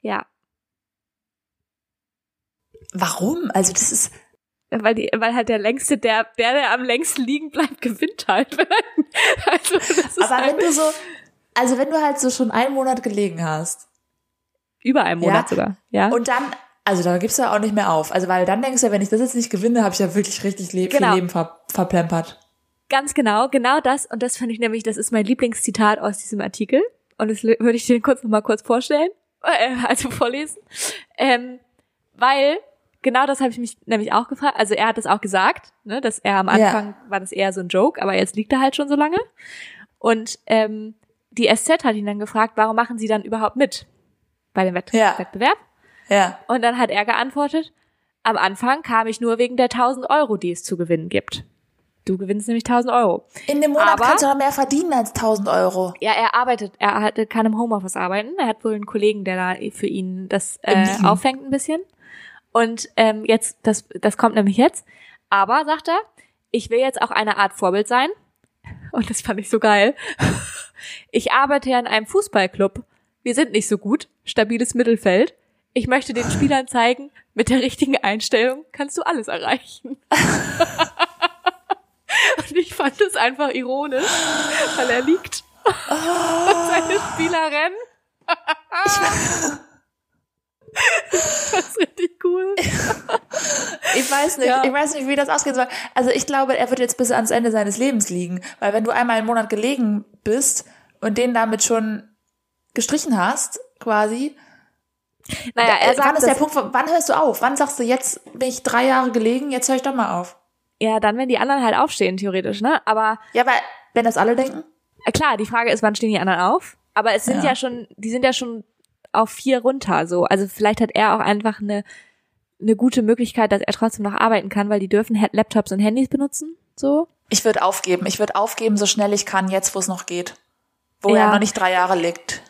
Ja, Warum? Also das ist, weil die, weil halt der längste, der, der, der am längsten liegen bleibt, gewinnt halt. also das ist aber halt wenn du so, also wenn du halt so schon einen Monat gelegen hast über einem Monat Ja. sogar. Ja. und dann, also da gibst du ja auch nicht mehr auf. Also weil dann denkst du ja, wenn ich das jetzt nicht gewinne, habe ich ja wirklich richtig le Genau. viel Leben ver verplempert. Ganz genau, genau das. Und das finde ich nämlich, das ist mein Lieblingszitat aus diesem Artikel. Und das würde ich dir kurz nochmal kurz vorstellen, äh, also vorlesen. Ähm, weil genau das habe ich mich nämlich auch gefragt. Also er hat das auch gesagt, ne, dass er am Ja. Anfang war das eher so ein Joke, aber jetzt liegt er halt schon so lange. Und ähm, die SZ hat ihn dann gefragt, warum machen sie dann überhaupt mit bei dem Wett Ja. Wettbewerb? Ja. Und dann hat er geantwortet, am Anfang kam ich nur wegen der 1000 Euro, die es zu gewinnen gibt. Du gewinnst nämlich 1000 Euro. In dem Monat Aber- kannst du doch mehr verdienen als 1000 Euro. Ja, er arbeitet, er hat, kann im Homeoffice arbeiten. Er hat wohl einen Kollegen, der da für ihn das äh, auffängt ein bisschen. Und ähm, jetzt, das, das kommt nämlich jetzt. Aber, sagt er, ich will jetzt auch eine Art Vorbild sein. Und das fand ich so geil. Ich arbeite ja in einem Fußballclub. Wir sind nicht so gut. Stabiles Mittelfeld. Ich möchte den Spielern zeigen, mit der richtigen Einstellung kannst du alles erreichen. Und ich fand es einfach ironisch, weil er liegt und seine Spieler rennen. das ist richtig cool. Ich weiß nicht, Ja. ich weiß nicht, wie das ausgehen soll. Also ich glaube, er wird jetzt bis ans Ende seines Lebens liegen, weil wenn du einmal einen Monat gelegen bist und den damit schon gestrichen hast, quasi, Naja, er äh, wann sagt, ist der Punkt, wann hörst du auf? Wann sagst du, jetzt bin ich drei Jahre gelegen, jetzt höre ich doch mal auf? ja, dann, wenn die anderen halt aufstehen, theoretisch, ne? Aber Ja, weil, wenn das alle denken? äh, klar, die Frage ist, wann stehen die anderen auf? Aber es sind Ja. ja, schon, die sind ja schon auf vier runter, so. Also vielleicht hat er auch einfach eine, eine gute Möglichkeit, dass er trotzdem noch arbeiten kann, weil die dürfen Laptops und Handys benutzen, so. Ich würde aufgeben. Ich würde aufgeben, so schnell ich kann, jetzt wo es noch geht. Wo Ja. er noch nicht drei Jahre liegt.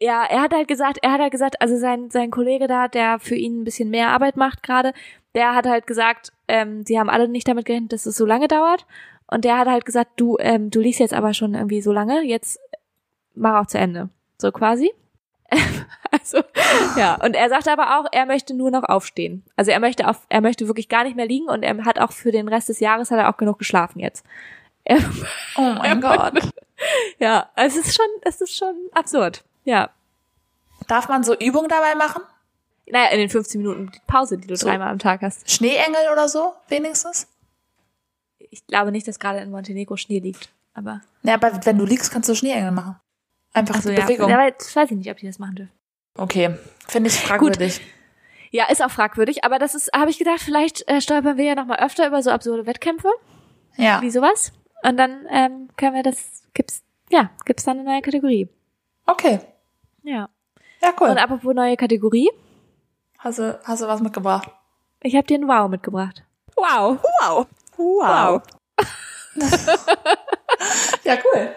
Ja, er hat halt gesagt, er hat halt gesagt, also sein, sein Kollege da, der für ihn ein bisschen mehr Arbeit macht gerade, der hat halt gesagt, ähm, sie haben alle nicht damit gerechnet, dass es so lange dauert. Und der hat halt gesagt, du, ähm, du liest jetzt aber schon irgendwie so lange, jetzt mach auch zu Ende. So quasi. also, ja. Und er sagte aber auch, er möchte nur noch aufstehen. Also er möchte auf, er möchte wirklich gar nicht mehr liegen und er hat auch für den Rest des Jahres hat er auch genug geschlafen jetzt. Er, Oh mein Gott. ja, es ist schon, es ist schon absurd. Ja. Darf man so Übungen dabei machen? Naja, in den 15 Minuten Pause, die du So. dreimal am Tag hast. Schneeengel oder so, wenigstens? Ich glaube nicht, dass gerade in Montenegro Schnee liegt. Aber. Ja, aber wenn du liegst, kannst du Schneeengel machen. Einfach die ja. Bewegung. Aber jetzt weiß ich nicht, ob die das machen dürfen. Okay, finde ich fragwürdig. Ja, ist auch fragwürdig, aber das ist, habe ich gedacht, vielleicht äh, stolpern wir ja noch mal öfter über so absurde Wettkämpfe, Ja, wie sowas. Und dann ähm, können wir das, gibt's, ja, gibt's dann eine neue Kategorie. okay. Ja. Ja, cool. Und apropos neue Kategorie, Hast du, hast du was mitgebracht? ich habe dir ein Wow mitgebracht. Wow. Wow. Wow. ja, cool.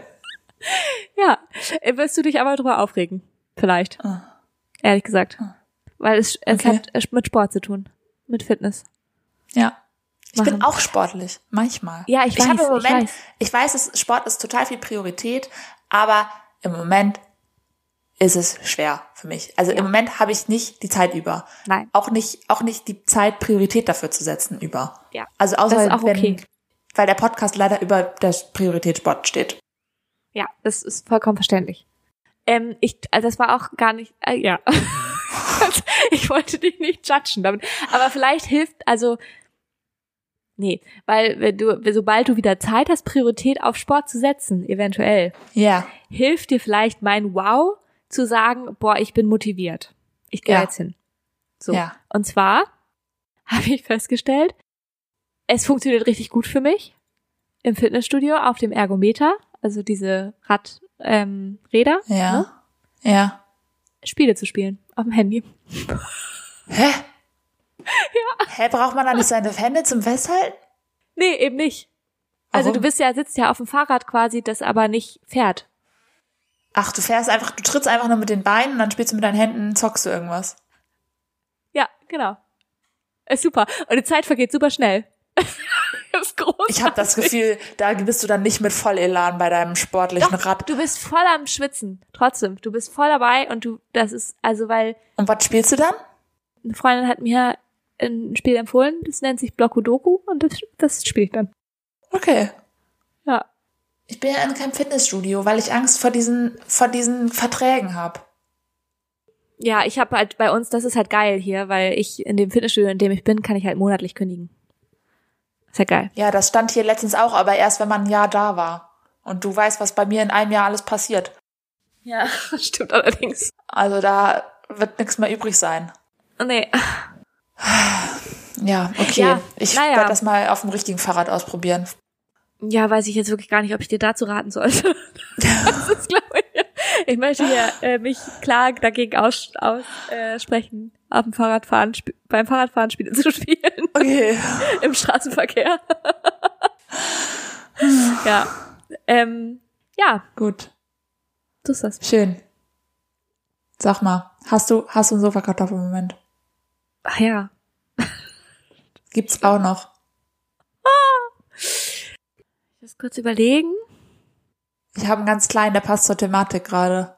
Ja. Äh, Wirst du dich aber drüber aufregen? Vielleicht. Ah. Ehrlich gesagt. Weil es, es Okay. hat mit Sport zu tun. Mit Fitness. Ja. Ich bin Machen. auch sportlich, manchmal. Ja, ich ich weiß, im ich Moment, weiß. ich weiß, es, Sport ist total viel Priorität, aber im Moment ist es schwer für mich. Also im Moment habe ich nicht die Zeit über. Nein. Auch nicht, auch nicht die Zeit, Priorität dafür zu setzen über. Ja. Also außer Das ist auch wenn, okay. weil der Podcast leider über der Priorität Sport steht. Ja, das ist vollkommen verständlich. Ähm, ich, also das war auch gar nicht, äh, ja. ich wollte dich nicht judgen damit. Aber vielleicht hilft, also, nee, weil wenn du, sobald du wieder Zeit hast, Priorität auf Sport zu setzen, eventuell, Ja. hilft dir vielleicht mein Wow zu sagen, boah, ich bin motiviert. Ich gehe Ja. jetzt hin. So. Ja. Und zwar habe ich festgestellt, es funktioniert richtig gut für mich im Fitnessstudio auf dem Ergometer, also diese Radräder, ähm, Räder, Ja. ne? Ja. Spiele zu spielen auf dem Handy. Hä? Ja. Hä, braucht man da nicht seine Hände zum Festhalten? Nee, eben nicht. Also Warum? du bist ja, sitzt ja auf dem Fahrrad quasi, das aber nicht fährt. Ach, du fährst einfach, du trittst einfach nur mit den Beinen und dann spielst du mit deinen Händen, zockst du irgendwas. Ja, genau. Ist super. Und die Zeit vergeht super schnell. Ich habe das Gefühl, da bist du dann nicht mit Vollelan bei deinem sportlichen Rad. Du bist voll am Schwitzen. Trotzdem. Du bist voll dabei und du, das ist, also weil Und was spielst du dann? eine Freundin hat mir ein Spiel empfohlen, das nennt sich Blockudoku und das, das spiele ich dann. Okay. Ja. Ich bin ja in keinem Fitnessstudio, weil ich Angst vor diesen, vor diesen Verträgen habe. Ja, ich habe halt bei uns, das ist halt geil hier, weil ich in dem Fitnessstudio, in dem ich bin, kann ich halt monatlich kündigen. Ist ja geil. Ja, das stand hier letztens auch, aber erst wenn man ein Jahr da war. Und du weißt, was bei mir in einem Jahr alles passiert. Ja, stimmt allerdings. Also da wird nichts mehr übrig sein. Nee. Ja, okay. Ja, ich naja. werde das mal auf dem richtigen Fahrrad ausprobieren. Ja, weiß ich jetzt wirklich gar nicht, ob ich dir dazu raten sollte. das ist, glaube ich. Ich möchte hier äh, mich klar dagegen aussprechen, aus, äh, sprechen, auf dem Fahrradfahren, beim Fahrradfahren Spiele zu spielen. Okay. Im Straßenverkehr. ja. Ähm, ja, Gut. ist das. Schön. Sag mal, hast du, hast du einen Sofakartoffel im Moment? Ach ja. Gibt's auch noch. Ich muss kurz überlegen. Ich habe einen ganz kleinen, der passt zur Thematik gerade.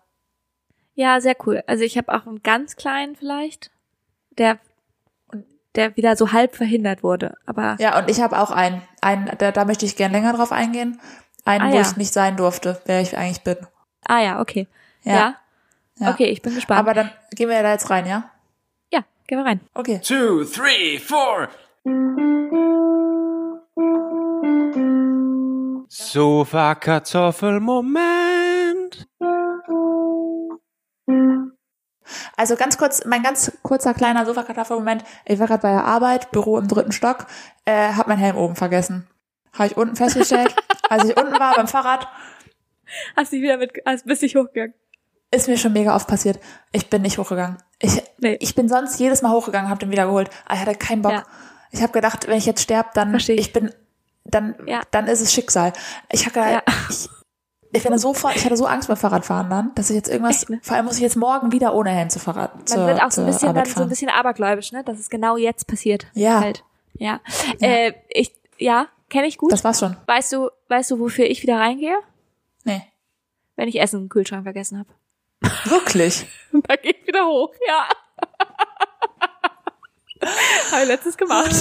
Ja, sehr cool. Also ich habe auch einen ganz kleinen vielleicht, der der wieder so halb verhindert wurde. Aber Ja, und ich habe auch einen. einen da, da möchte ich gern länger drauf eingehen. Einen, Ah, wo ja. ich nicht sein durfte, wer ich eigentlich bin. ah ja, okay. Ja. Ja. Ja. Okay, ich bin gespannt. Aber dann gehen wir da jetzt rein, ja? ja, gehen wir rein. Okay. two, three, four. Sofa-Kartoffel-Moment. Also ganz kurz, mein ganz kurzer kleiner Sofakartoffelmoment. Ich war gerade bei der Arbeit, Büro im dritten Stock, äh, hab mein Helm oben vergessen. Habe ich unten festgestellt. als ich unten war beim Fahrrad, Hast dich wieder mit, hast, bist dich hochgegangen. ist mir schon mega oft passiert. Ich bin nicht hochgegangen. Ich, Nee. ich bin sonst jedes Mal hochgegangen, hab den wieder geholt. Aber ich hatte keinen Bock. Ja. Ich habe gedacht, wenn ich jetzt sterb, dann Versteh ich. ich bin, dann, Ja. dann ist es Schicksal. Ich habe Ja. ich Ich bin so, ich hatte so Angst beim Fahrradfahren dann, dass ich jetzt irgendwas, Echt, ne? vor allem muss ich jetzt morgen wieder ohne Helm zu Fahrrad, Man zur, wird auch so ein bisschen dann so fahren. ein bisschen abergläubisch, ne? Dass es genau jetzt passiert. Ja. Halt. Ja. Äh, ich, ja, kenne ich gut. Das war's schon. weißt du, weißt du, wofür ich wieder reingehe? Nee. Wenn ich Essen im Kühlschrank vergessen habe. Wirklich? Da gehe ich wieder hoch, ja. Habe ich letztes gemacht.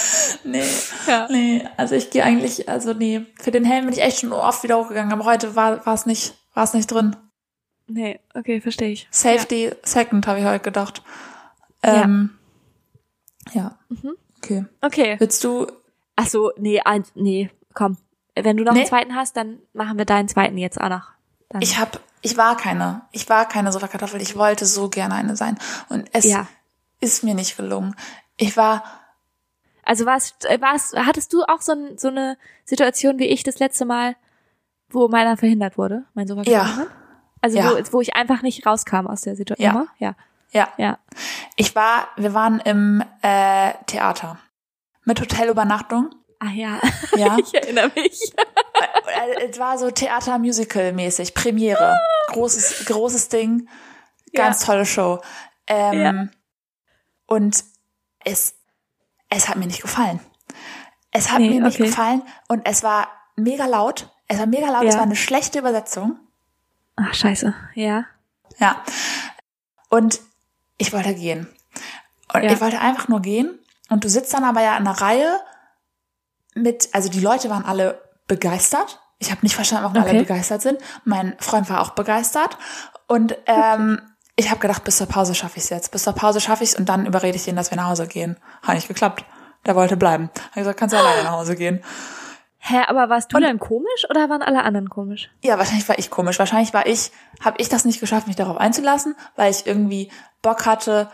Nee. Ja. Nee, also ich gehe eigentlich, also nee, für den Helm bin ich echt schon oft wieder hochgegangen, aber heute war es nicht, war es nicht drin. Nee, okay, verstehe ich. Safety second, habe ich heute gedacht. Ähm, ja. Mhm. Okay. Okay. Willst du, Ach so, nee, ein, nee, komm. Wenn du noch Nee. einen zweiten hast, dann machen wir deinen zweiten jetzt auch noch. Dann. ich hab, ich war keine, ich war keine Sofakartoffel, ich wollte so gerne eine sein. Und es ja. ist mir nicht gelungen. Ich war, Also warst, äh, warst, hattest du auch so, ein, so eine Situation wie ich das letzte Mal, wo meiner verhindert wurde, mein Sofa Ja. hat? Also Ja. wo, wo ich einfach nicht rauskam aus der Situation. Ja. Ja. ja, Ja. ich war, wir waren im äh, Theater. Mit Hotelübernachtung. Ah ja. Ja. ich erinnere mich. Äh, es war so Theater-Musical-mäßig, Premiere. Großes, großes Ding. Ganz tolle Show. Ähm, Ja. Und es, es hat mir nicht gefallen. Es hat Nee, mir nicht okay. gefallen und es war mega laut. Es war mega laut, es Ja. war eine schlechte Übersetzung. Ach, scheiße. Ja. Ja. Und ich wollte gehen. Und Ja. ich wollte einfach nur gehen. Und du sitzt dann aber ja in einer Reihe mit, also die Leute waren alle begeistert. Ich habe nicht verstanden, warum alle Okay. begeistert sind. Mein Freund war auch begeistert. Und ähm, ich habe gedacht, bis zur Pause schaffe ich es jetzt. Bis zur Pause schaffe ich es und dann überrede ich ihn, dass wir nach Hause gehen. Hat nicht geklappt. Der wollte bleiben. Hab gesagt, kannst du alleine nach Hause gehen. Hä, aber warst du denn komisch oder waren alle anderen komisch? Ja, wahrscheinlich war ich komisch. Wahrscheinlich war ich, habe ich das nicht geschafft, mich darauf einzulassen, weil ich irgendwie Bock hatte,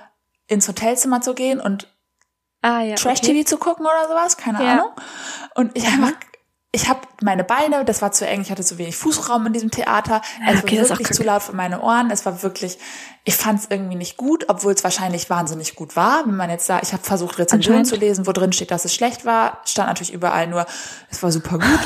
ins Hotelzimmer zu gehen und Ah ja. Trash-TV zu gucken oder sowas, keine Ja. Ahnung. Und ich einfach, ich habe meine Beine, das war zu eng, ich hatte zu wenig Fußraum in diesem Theater. Es okay, war wirklich zu laut für meine Ohren. Es war wirklich, ich fand es irgendwie nicht gut, obwohl es wahrscheinlich wahnsinnig gut war. Wenn man jetzt da, ich habe versucht Rezensionen zu lesen, wo drin steht, dass es schlecht war, stand natürlich überall nur, es war super gut.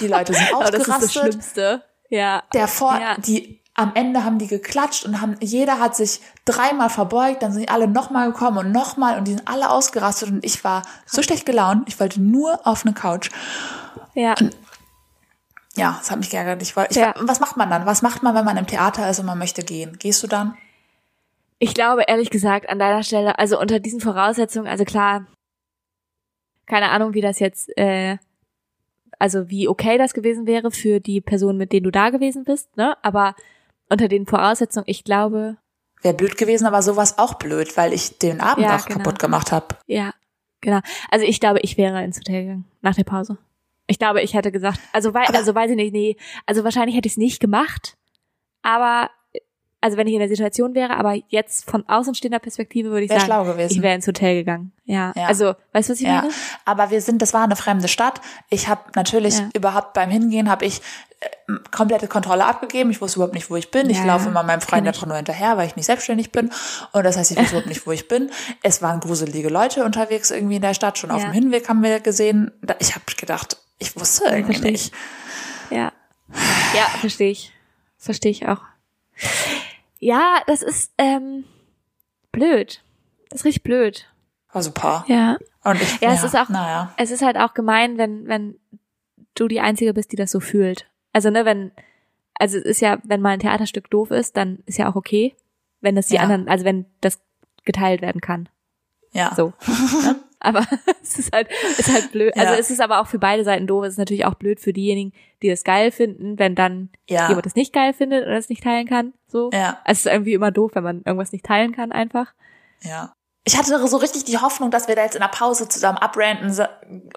Die Leute sind Oh, das ist das ausgerastet Schlimmste. Ja. der vor, Ja. die am Ende haben die geklatscht und haben, jeder hat sich dreimal verbeugt, dann sind die alle nochmal gekommen und nochmal und die sind alle ausgerastet und ich war so schlecht gelaunt, ich wollte nur auf eine Couch. Ja. Ja, das hat mich geärgert. Ich wollte, ich, Ja. Was macht man dann? Was macht man, wenn man im Theater ist und man möchte gehen? Gehst du dann? Ich glaube, ehrlich gesagt, an deiner Stelle, also unter diesen Voraussetzungen, also klar, keine Ahnung, wie das jetzt, äh, also wie okay das gewesen wäre für die Personen, mit denen du da gewesen bist, ne? Aber unter den Voraussetzungen, ich glaube, Wäre blöd gewesen, aber sowas auch blöd, weil ich den Abend Ja, auch genau. kaputt gemacht habe. ja, genau. Also ich glaube, ich wäre ins Hotel gegangen nach der Pause. Ich glaube, ich hätte gesagt, also weil, also weiß ich nicht, nee, also wahrscheinlich hätte ich es nicht gemacht, aber also wenn ich in der Situation wäre, aber jetzt von außenstehender Perspektive würde ich Wär sagen, ich wäre ins Hotel gegangen. Ja. Ja. Also, weißt du, was ich Ja, meine? aber wir sind, das war eine fremde Stadt. Ich habe natürlich Ja. überhaupt beim Hingehen habe ich äh, komplette Kontrolle abgegeben. Ich wusste überhaupt nicht, wo ich bin. Ich laufe immer meinem Freund einfach nur hinterher, weil ich nicht selbstständig bin. Und das heißt, ich wusste überhaupt nicht, wo ich bin. Es waren gruselige Leute unterwegs irgendwie in der Stadt. Schon auf dem Hinweg haben wir gesehen. Ich habe gedacht, ich wusste irgendwie versteh nicht. Ja. Ja, verstehe ich. Verstehe ich auch. Ja, das ist ähm, blöd. Das ist richtig blöd. War super. Ja. Und ich, Ja, es ist auch- naja. Es ist halt auch gemein, wenn, wenn du die Einzige bist, die das so fühlt. Also, ne, wenn, also es ist ja, wenn mal ein Theaterstück doof ist, dann ist ja auch okay, wenn das die Ja. anderen, also wenn das geteilt werden kann. Ja. So. ne? Aber es ist halt, ist halt blöd. Also Ja. es ist aber auch für beide Seiten doof. Es ist natürlich auch blöd für diejenigen, die das geil finden, wenn dann Ja. jemand das nicht geil findet oder es nicht teilen kann. So. Ja. Also es ist irgendwie immer doof, wenn man irgendwas nicht teilen kann einfach. Ja. Ich hatte so richtig die Hoffnung, dass wir da jetzt in der Pause zusammen abranden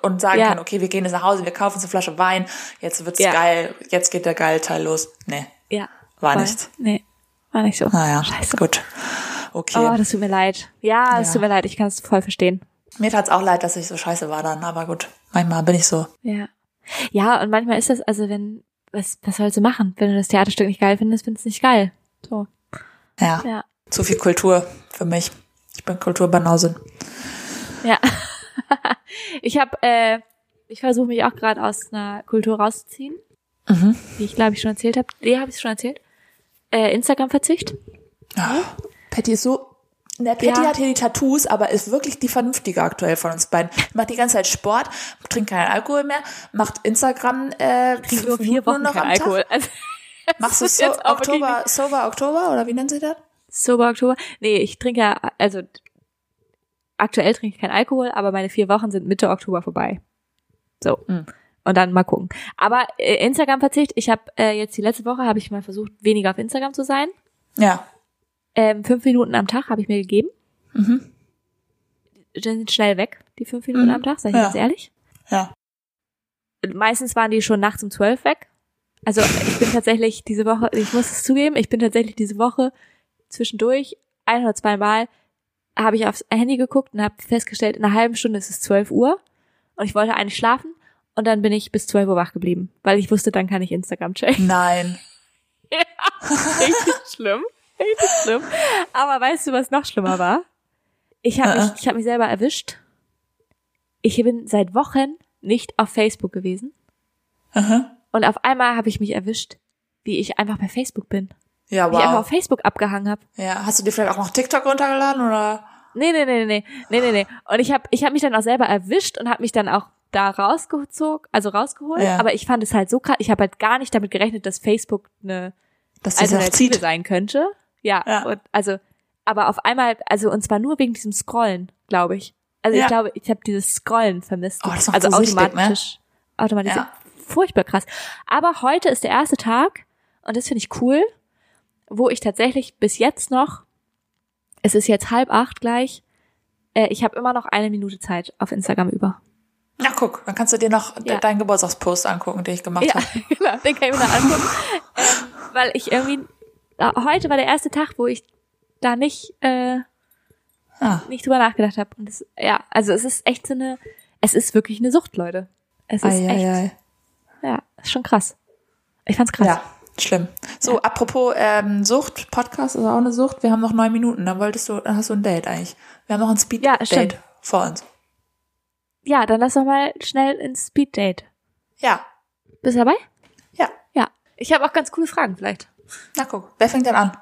und sagen Ja. können, okay, wir gehen jetzt nach Hause, wir kaufen uns eine Flasche Wein, jetzt wird's Ja. geil, jetzt geht der geile Teil los. Nee, Ja. war Voll. nicht. Nee, war nicht so. Naja, Scheiße. gut. Okay. Oh, das tut mir leid. Ja, das Ja. tut mir leid. Ich kann es voll verstehen. Mir tat's auch leid, dass ich so scheiße war dann, aber gut. Manchmal bin ich so. Ja. Ja, und manchmal ist das, also wenn, was, was sollst du machen? Wenn du das Theaterstück nicht geil findest, findest du es nicht geil. So. Ja. Ja. Zu viel Kultur für mich. Ich bin Kulturbanausin. Ja. ich habe äh, Ich versuche mich auch gerade aus einer Kultur rauszuziehen, Mhm. wie ich glaube ich schon erzählt habe. Nee, habe ich schon erzählt. Äh, Instagram-Verzicht. Ja. Patty ist so. Ne, Patty Ja. hat hier die Tattoos, aber ist wirklich die vernünftige aktuell von uns beiden. Macht die ganze Zeit Sport, trinkt keinen Alkohol mehr, macht Instagram äh, vier Minuten Wochen nur noch am Alkohol. Tag. Also, Machst du so Oktober, Sober Oktober oder wie nennt sie das? Sober Oktober. Nee, ich trinke ja, also aktuell trinke ich keinen Alkohol, aber meine vier Wochen sind Mitte Oktober vorbei. So. Mhm. Und dann mal gucken. Aber äh, Instagram-Verzicht, ich habe äh, jetzt die letzte Woche, habe ich mal versucht, weniger auf Instagram zu sein. Ja. Ähm, fünf Minuten am Tag habe ich mir gegeben. Mhm. Sind schnell weg, die fünf Minuten Mhm. am Tag, sag ich Ja. ganz ehrlich. Ja. Meistens waren die schon nachts um zwölf weg. Also ich bin tatsächlich diese Woche, ich muss es zugeben, ich bin tatsächlich diese Woche zwischendurch ein oder zweimal habe ich aufs Handy geguckt und habe festgestellt, in einer halben Stunde ist es 12 Uhr und ich wollte eigentlich schlafen und dann bin ich bis 12 Uhr wach geblieben, weil ich wusste, dann kann ich Instagram checken. Nein. Richtig schlimm. Richtig schlimm. Aber weißt du, was noch schlimmer war? Ich habe mich, Äh. ich hab mich selber erwischt. Ich bin seit Wochen nicht auf Facebook gewesen. Aha. Und auf einmal habe ich mich erwischt, wie ich einfach bei Facebook bin. Ja, Wie ich einfach auf wow. Facebook abgehangen habe. Ja, hast du dir vielleicht auch noch TikTok runtergeladen oder? Nee, nee, nee, nee, nee, nee, nee. Und ich habe ich hab mich dann auch selber erwischt und habe mich dann auch da rausgezogen, also rausgeholt. Ja. Aber ich fand es halt so krass. Ich habe halt gar nicht damit gerechnet, dass Facebook eine Dass Alternative sein könnte. Ja, Ja. Und also, aber auf einmal, also und zwar nur wegen diesem Scrollen, glaube ich. Also Ja. ich glaube, ich habe dieses Scrollen vermisst. Oh, das also so süchtig, ne? automatisch, automatisiert. Ja. Furchtbar krass. Aber heute ist der erste Tag und das finde ich cool, wo ich tatsächlich bis jetzt noch, es ist jetzt halb acht gleich, äh, ich habe immer noch eine Minute Zeit auf Instagram über. Na guck, dann kannst du dir noch Ja. deinen Geburtstagspost angucken, den ich gemacht Ja, habe. genau, den kann ich mir noch angucken. ähm, weil ich irgendwie, heute war der erste Tag, wo ich da nicht, äh, Ah. nicht drüber nachgedacht habe. Und das, ja, also es ist echt so eine, es ist wirklich eine Sucht, Leute. Es ist ei, echt, ei. ja, ist schon krass. Ich fand's krass. Ja, schlimm. So, apropos ähm, Sucht, Podcast ist auch eine Sucht. Wir haben noch neun Minuten. Dann wolltest du, dann hast du ein Date eigentlich. Wir haben noch ein Ja, Speed-Date stimmt. vor uns. Ja, dann lass doch mal schnell ins Speed-Date. Ja, Bist du dabei? ja. Ja. Ich habe auch ganz coole Fragen vielleicht. Na guck, wer fängt denn an?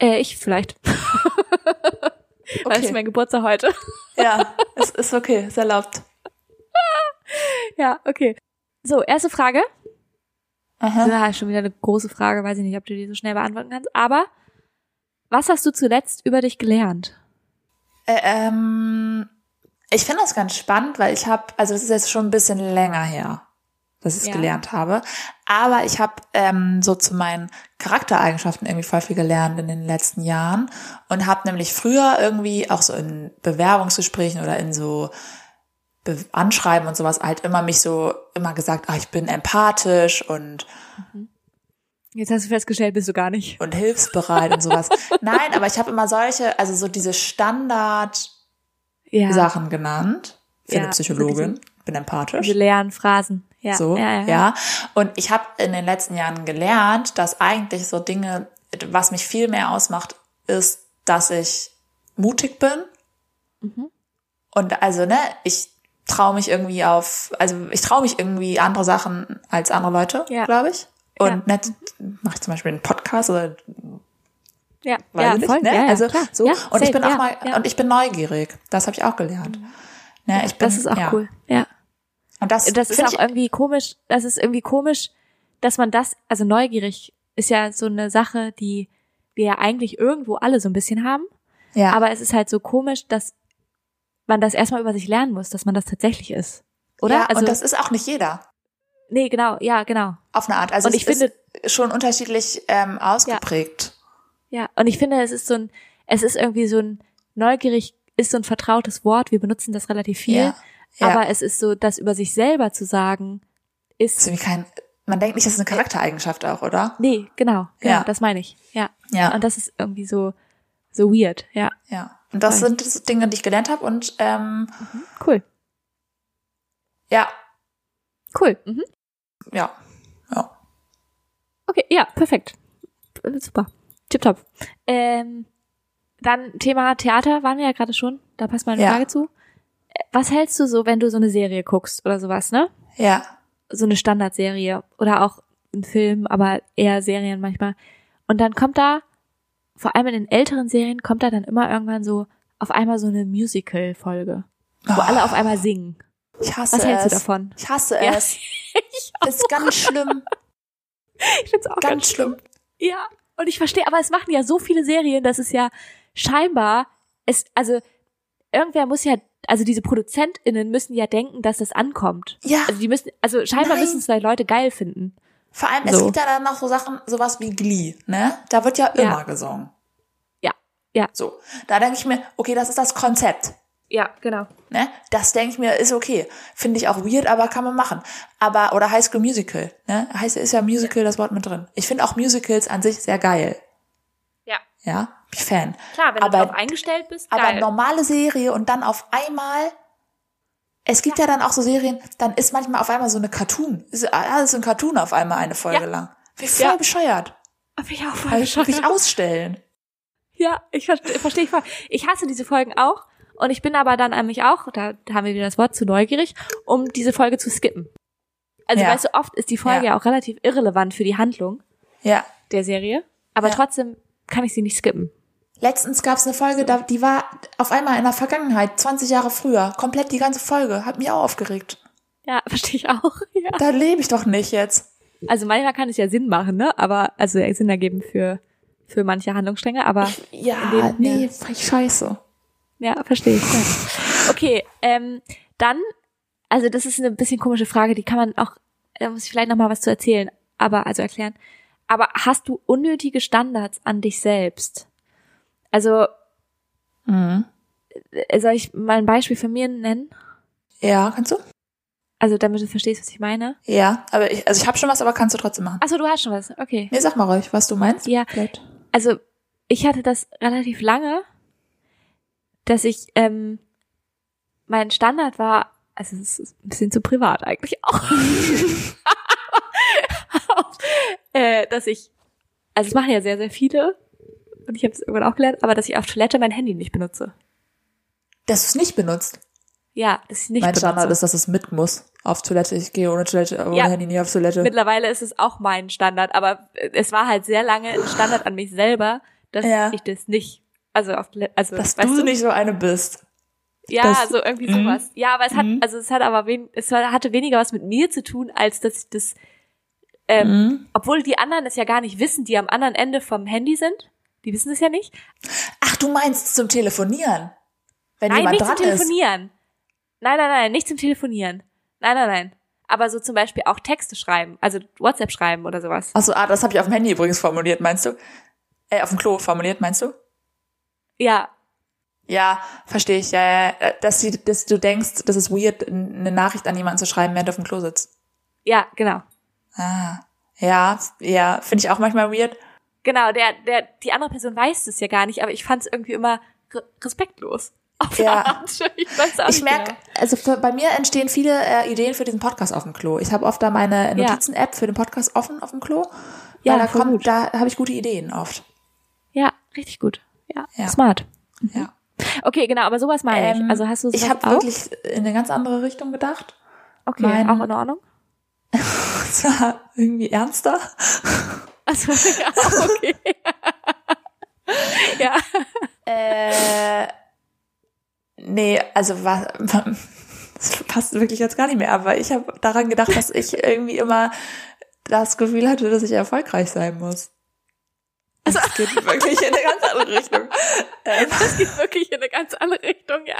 Äh, ich vielleicht. Weil es Okay. mein Geburtstag heute. Ja, es ist okay, ist erlaubt. ja, okay. So, erste Frage. Aha. Das ist schon wieder eine große Frage, weiß ich nicht, ob du die so schnell beantworten kannst. Aber was hast du zuletzt über dich gelernt? Äh, ähm, ich finde das ganz spannend, weil ich habe, also das ist jetzt schon ein bisschen länger her, dass ich es Ja. gelernt habe. Aber ich habe ähm, so zu meinen Charaktereigenschaften irgendwie voll viel gelernt in den letzten Jahren und habe nämlich früher irgendwie auch so in Bewerbungsgesprächen oder in so Be Anschreiben und sowas halt immer mich so immer gesagt, ah, ich bin empathisch und Jetzt hast du festgestellt, bist du gar nicht. und hilfsbereit und sowas. Nein, aber ich habe immer solche, also so diese Standard Ja. Sachen genannt für Ja, eine Psychologin. Bin empathisch. Diese leeren Phrasen. Ja. so, ja, ja, ja. Und ich habe in den letzten Jahren gelernt, dass eigentlich so Dinge, was mich viel mehr ausmacht, ist, dass ich mutig bin. Mhm. Und also, ne, ich traue mich irgendwie auf, also ich traue mich irgendwie andere Sachen als andere Leute, Ja. glaube ich. Und Ja. nicht mache ich zum Beispiel einen Podcast oder Ja, weiß ja, ich nicht, voll. ne? Ja, also klar. so und ich safe, bin auch mal und ich bin neugierig. Das habe ich auch gelernt. Ne, ich bin, das ist auch cool. Ja. Und das, Das ist auch irgendwie komisch, das ist irgendwie komisch, dass man das, also neugierig ist ja so eine Sache, die wir ja eigentlich irgendwo alle so ein bisschen haben. ja, Aber es ist halt so komisch, dass man das erstmal über sich lernen muss, dass man das tatsächlich ist. Oder? Ja, also, und das ist auch nicht jeder. nee, genau, ja, genau. Auf eine Art. Also Und es ich finde- ist schon unterschiedlich ähm, ausgeprägt. Ja, und ich finde, es ist so ein, es ist irgendwie so ein, neugierig ist so ein vertrautes Wort, wir benutzen das relativ viel, Ja. Ja. aber es ist so, das über sich selber zu sagen, ist ist, kein, man denkt nicht, das ist eine Charaktereigenschaft auch, oder? nee, genau, genau, Ja. das meine ich, ja. Ja. Und das ist irgendwie so, so weird, ja. Ja. Und das Voll. sind Dinge, die ich gelernt habe und ähm, Cool, ja, cool, mhm. ja, ja. Okay, ja, perfekt. Äh, Super. Tipptopp. Ähm, dann Thema Theater waren wir ja gerade schon. Da passt mal eine Ja. Frage zu. Was hältst du so, wenn du so eine Serie guckst oder sowas, ne? Ja. So eine Standardserie oder auch ein Film, aber eher Serien manchmal. Und dann kommt da, vor allem in den älteren Serien, kommt da dann immer irgendwann so auf einmal so eine Musical-Folge, wo Oh, alle auf einmal singen. ich hasse Was hältst es. du davon? Ich hasse Ja. es. Das ist ganz schlimm. Ich find's auch Ganz schlimm. Ja, und ich verstehe, aber es machen ja so viele Serien, dass es ja scheinbar, es, also, irgendwer muss ja, also diese ProduzentInnen müssen ja denken, dass das ankommt. Ja. Also die müssen, also scheinbar Nein. müssen es halt Leute geil finden. Vor allem, es So. gibt ja dann noch so Sachen, sowas wie Glee, ne? Da wird ja Ja. immer gesungen. Ja, ja. So. Da denke ich mir, okay, das ist das Konzept. Ja, genau. Ne? Das denke ich mir, ist okay. Finde ich auch weird, aber kann man machen. Aber, oder High School Musical, ne? Heißt, ist ja Musical das Wort mit drin. Ich finde auch Musicals an sich sehr geil. Ja. Ja, Fan. Klar, wenn Aber- du darauf eingestellt bist, Aber geil. normale Serie und dann auf einmal, es gibt ja. dann auch so Serien, dann ist manchmal auf einmal so eine Cartoon. Ist alles ein Cartoon auf einmal eine Folge Ja. lang. Wie voll Ja. bescheuert. Hab ich auch voll ich wirklich bescheuert. ausstellen. Ja, ich verstehe versteh ich voll. Ich hasse diese Folgen auch. Und ich bin aber dann an mich auch, da haben wir wieder das Wort, zu neugierig, um diese Folge zu skippen. Also Ja. weißt du, oft ist die Folge Ja. ja auch relativ irrelevant für die Handlung Ja. der Serie. Aber Ja. trotzdem kann ich sie nicht skippen. Letztens gab es eine Folge, da, die war auf einmal in der Vergangenheit, 20 Jahre früher. Komplett die ganze Folge. Hat mich auch aufgeregt. Ja, verstehe ich auch. Ja. Da lebe ich doch nicht jetzt. Also manchmal kann es ja Sinn machen, ne? Aber, also Sinn ergeben für, für manche Handlungsstränge, aber Ja, dem- nee, ja. voll scheiße. ja, verstehe ich. Ja. Okay, ähm, dann, also das ist eine bisschen komische Frage, die kann man auch, da muss ich vielleicht noch mal was zu erzählen, aber, also erklären. Aber hast du unnötige Standards an dich selbst? Also, Mhm. äh, soll ich mal ein Beispiel von mir nennen? Ja, kannst du? Also, damit du verstehst, was ich meine. Ja, aber ich, also ich habe schon was, aber kannst du trotzdem machen. Achso, du hast schon was. Okay. Nee, sag mal ruhig, was du meinst. Ja. Vielleicht. also ich hatte das relativ lange, dass ich ähm, mein Standard war, also es ist ein bisschen zu privat eigentlich auch, äh, dass ich, also es machen ja sehr sehr viele und ich habe es irgendwann auch gelernt, aber dass ich auf Toilette mein Handy nicht benutze. Dass du es nicht benutzt. Ja, dass ich nicht mein benutze. Standard ist, dass es mit muss. Auf Toilette. Ich gehe ohne Toilette, ohne Ja. Handy nie auf Toilette. Mittlerweile ist es auch mein Standard, aber es war halt sehr lange ein Standard an mich selber, dass Ja. ich das nicht, also auf Toilette, also dass weißt du nicht so eine bist. Ja, Das- so irgendwie Mhm. sowas. Ja, aber es hat, Mhm. also es hat aber wen, es hatte weniger was mit mir zu tun, als dass ich das, ähm, Mhm. obwohl die anderen es ja gar nicht wissen, die am anderen Ende vom Handy sind. Die wissen es ja nicht. Ach, du meinst zum Telefonieren. Wenn nein, jemand nicht zum dran ist. Telefonieren. Nein, nein, nein, nicht zum Telefonieren. Nein, nein, nein. Aber so zum Beispiel auch Texte schreiben, also WhatsApp schreiben oder sowas. Achso, ah, das habe ich auf dem Handy übrigens formuliert, meinst du? Äh, auf dem Klo formuliert, meinst du? Ja, Ja, verstehe ich. Ja, ja, ja. dass, sie, dass du denkst, das ist weird, eine Nachricht an jemanden zu schreiben, während du auf dem Klo sitzt. ja, genau. Ah, ja, ja, finde ich auch manchmal weird. Genau, der, der, die andere Person weiß es ja gar nicht, aber ich fand es irgendwie immer re respektlos. Auf Ja. Ich Ich merke, genau. also für, bei mir entstehen viele äh, Ideen für diesen Podcast auf dem Klo. Ich habe oft da meine. Notizen-App für den Podcast offen auf dem Klo. Ja, weil da kommt, gut. da habe ich gute Ideen oft. Ja, richtig gut. Ja, Ja. smart. Ja. Okay, genau, aber sowas meine ich. Ähm, Also hast du sowas ich habe wirklich in eine ganz andere Richtung gedacht. okay, mein- auch in Ordnung. Es war irgendwie ernster. Also ja, okay. ja. Äh, nee, also was, das passt wirklich jetzt gar nicht mehr, aber ich habe daran gedacht, dass ich irgendwie immer das Gefühl hatte, dass ich erfolgreich sein muss. Also, es geht wirklich in eine ganz andere Richtung. Das geht wirklich in eine ganz andere Richtung, ja.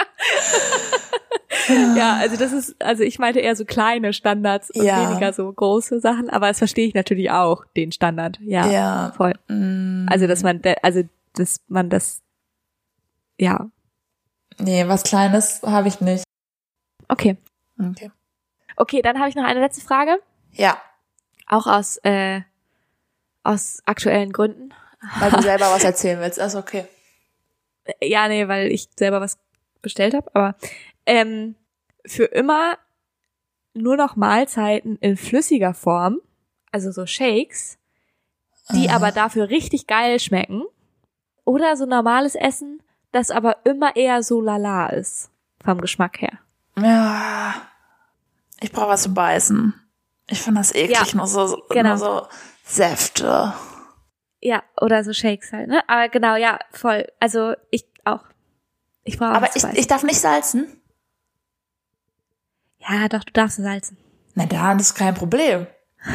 ja, also das ist, also ich meinte eher so kleine Standards und Ja. weniger so große Sachen, aber das verstehe ich natürlich auch, den Standard. Ja, Ja. voll. mm, Also, dass man, also, dass man das, ja, nee, was Kleines habe ich nicht. okay. Okay. Okay, dann habe ich noch eine letzte Frage, Ja, auch aus, äh, aus aktuellen Gründen. Weil du selber was erzählen willst. Also okay. Ja, nee, weil ich selber was bestellt habe, aber ähm, für immer nur noch Mahlzeiten in flüssiger Form, also so Shakes, die Aha. aber dafür richtig geil schmecken. Oder so normales Essen, das aber immer eher so lala ist, vom Geschmack her. Ja. Ich brauche was zu beißen. Ich finde das eklig, Ja, nur so, genau. nur so Säfte. Ja, oder so Shakes halt, ne? Aber genau, ja, voll. Also ich auch. Ich brauche Aber ich, ich darf nicht salzen. Ja, doch, du darfst salzen. Na dann, ist kein Problem.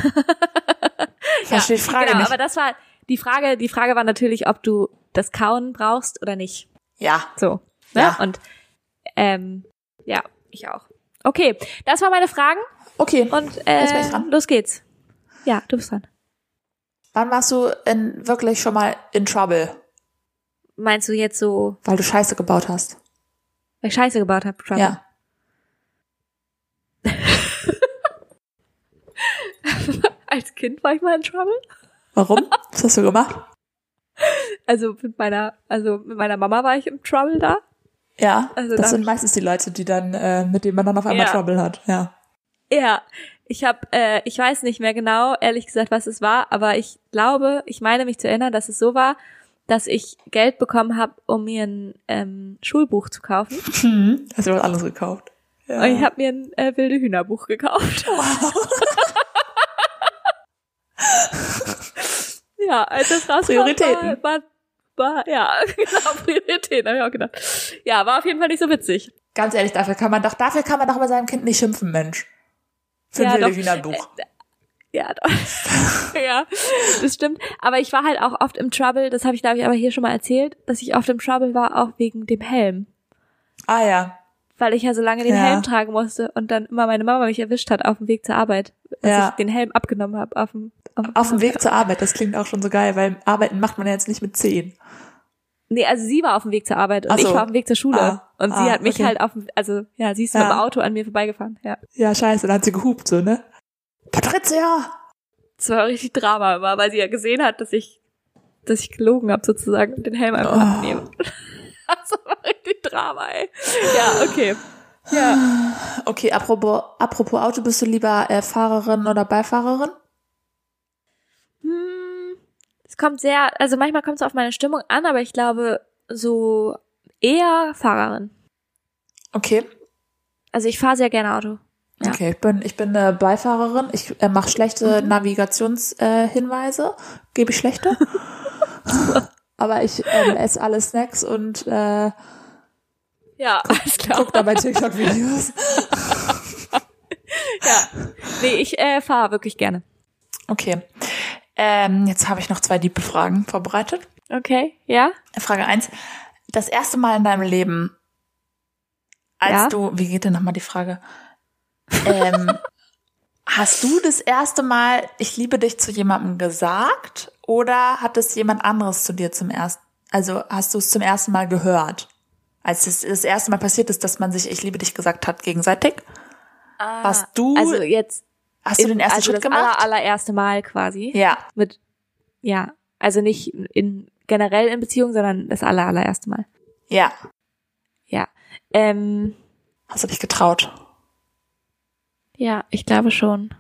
Verstehe die Frage genau, nicht. aber das war die Frage, die Frage war natürlich, ob du das Kauen brauchst oder nicht. ja. So. Ne? Ja. Und ähm, ja, ich auch. Okay, das waren meine Fragen Okay. und äh, los geht's. Ja, du bist dran. Wann warst du in, wirklich schon mal in Trouble, Meinst du jetzt so, weil du Scheiße gebaut hast? weil ich Scheiße gebaut habe? Trouble? Ja. Als Kind war ich mal in Trouble. Warum? Was hast du gemacht? Also mit meiner, also mit meiner Mama war ich im Trouble da. Ja. Also das da- sind meistens die Leute, die dann, äh, mit denen man dann auf einmal Ja. Trouble hat. Ja. Ja, ich habe, äh, ich weiß nicht mehr genau, ehrlich gesagt, was es war, aber ich glaube, ich meine mich zu erinnern, dass es so war, dass ich Geld bekommen habe, um mir ein ähm, Schulbuch zu kaufen. Hm. Hast du was anderes gekauft? Ja. Und ich habe mir ein äh, wilde Hühnerbuch gekauft. ja, als das rauskam, Prioritäten. War, war, war, ja, genau, Prioritäten, habe ich auch gedacht. Ja, war auf jeden Fall nicht so witzig. Ganz ehrlich, dafür kann man doch, dafür kann man doch bei seinem Kind nicht schimpfen, Mensch. Für Ja, wilde doch. Hühnerbuch. Ja, doch. ja, das stimmt. Aber ich war halt auch oft im Trouble, das habe ich glaube ich aber hier schon mal erzählt, dass ich oft im Trouble war, auch wegen dem Helm. Ah ja. Weil ich ja so lange den Ja. Helm tragen musste und dann immer meine Mama mich erwischt hat auf dem Weg zur Arbeit, dass Ja. ich den Helm abgenommen habe auf dem auf, Auf dem Weg zur Arbeit, das klingt auch schon so geil, weil Arbeiten macht man ja jetzt nicht mit zehn. Nee, also sie war auf dem Weg zur Arbeit und so. ich war auf dem Weg zur Schule. Ah, und ah, sie hat mich okay. halt auf dem, also ja, sie ist Ja. mit dem Auto an mir vorbeigefahren. Ja. Ja, scheiße, dann hat sie gehupt, so, ne? Patricia! Das war richtig Drama immer, weil sie ja gesehen hat, dass ich, dass ich gelogen habe sozusagen und den Helm einfach Oh. abnehme. Das war richtig Drama, ey. Ja, okay. Ja. Okay, apropos, apropos Auto, bist du lieber äh, Fahrerin oder Beifahrerin? Es kommt sehr, also manchmal kommt es auf meine Stimmung an, aber ich glaube so eher Fahrerin. Okay. Also ich fahre sehr gerne Auto. Ja. Okay, ich bin, ich bin eine Beifahrerin. Ich äh, mache schlechte Navigationshinweise. Äh. Gebe ich schlechte. Aber ich ähm, esse alle Snacks und äh, Ja, alles klar. guck dabei TikTok-Videos. Ja. Nee, ich äh, fahre wirklich gerne. Okay. Ähm, jetzt habe ich noch zwei liebe Fragen vorbereitet. Okay, ja? Frage eins: Das erste Mal in deinem Leben, als Ja? du, wie geht denn nochmal die Frage? Ähm, hast du das erste Mal, ich liebe dich zu jemandem gesagt oder hat es jemand anderes zu dir zum ersten, also hast du es zum ersten Mal gehört? Als es das erste Mal passiert ist, dass man sich ich liebe dich gesagt hat gegenseitig? Warst du, Also jetzt hast du den ersten also Schritt das gemacht? Aller, allererste Mal quasi. ja. Mit, ja, also nicht in generell in Beziehung, sondern das aller, allererste Mal. Ja. Ja. Ähm, Hast du dich getraut? ja, ich glaube schon.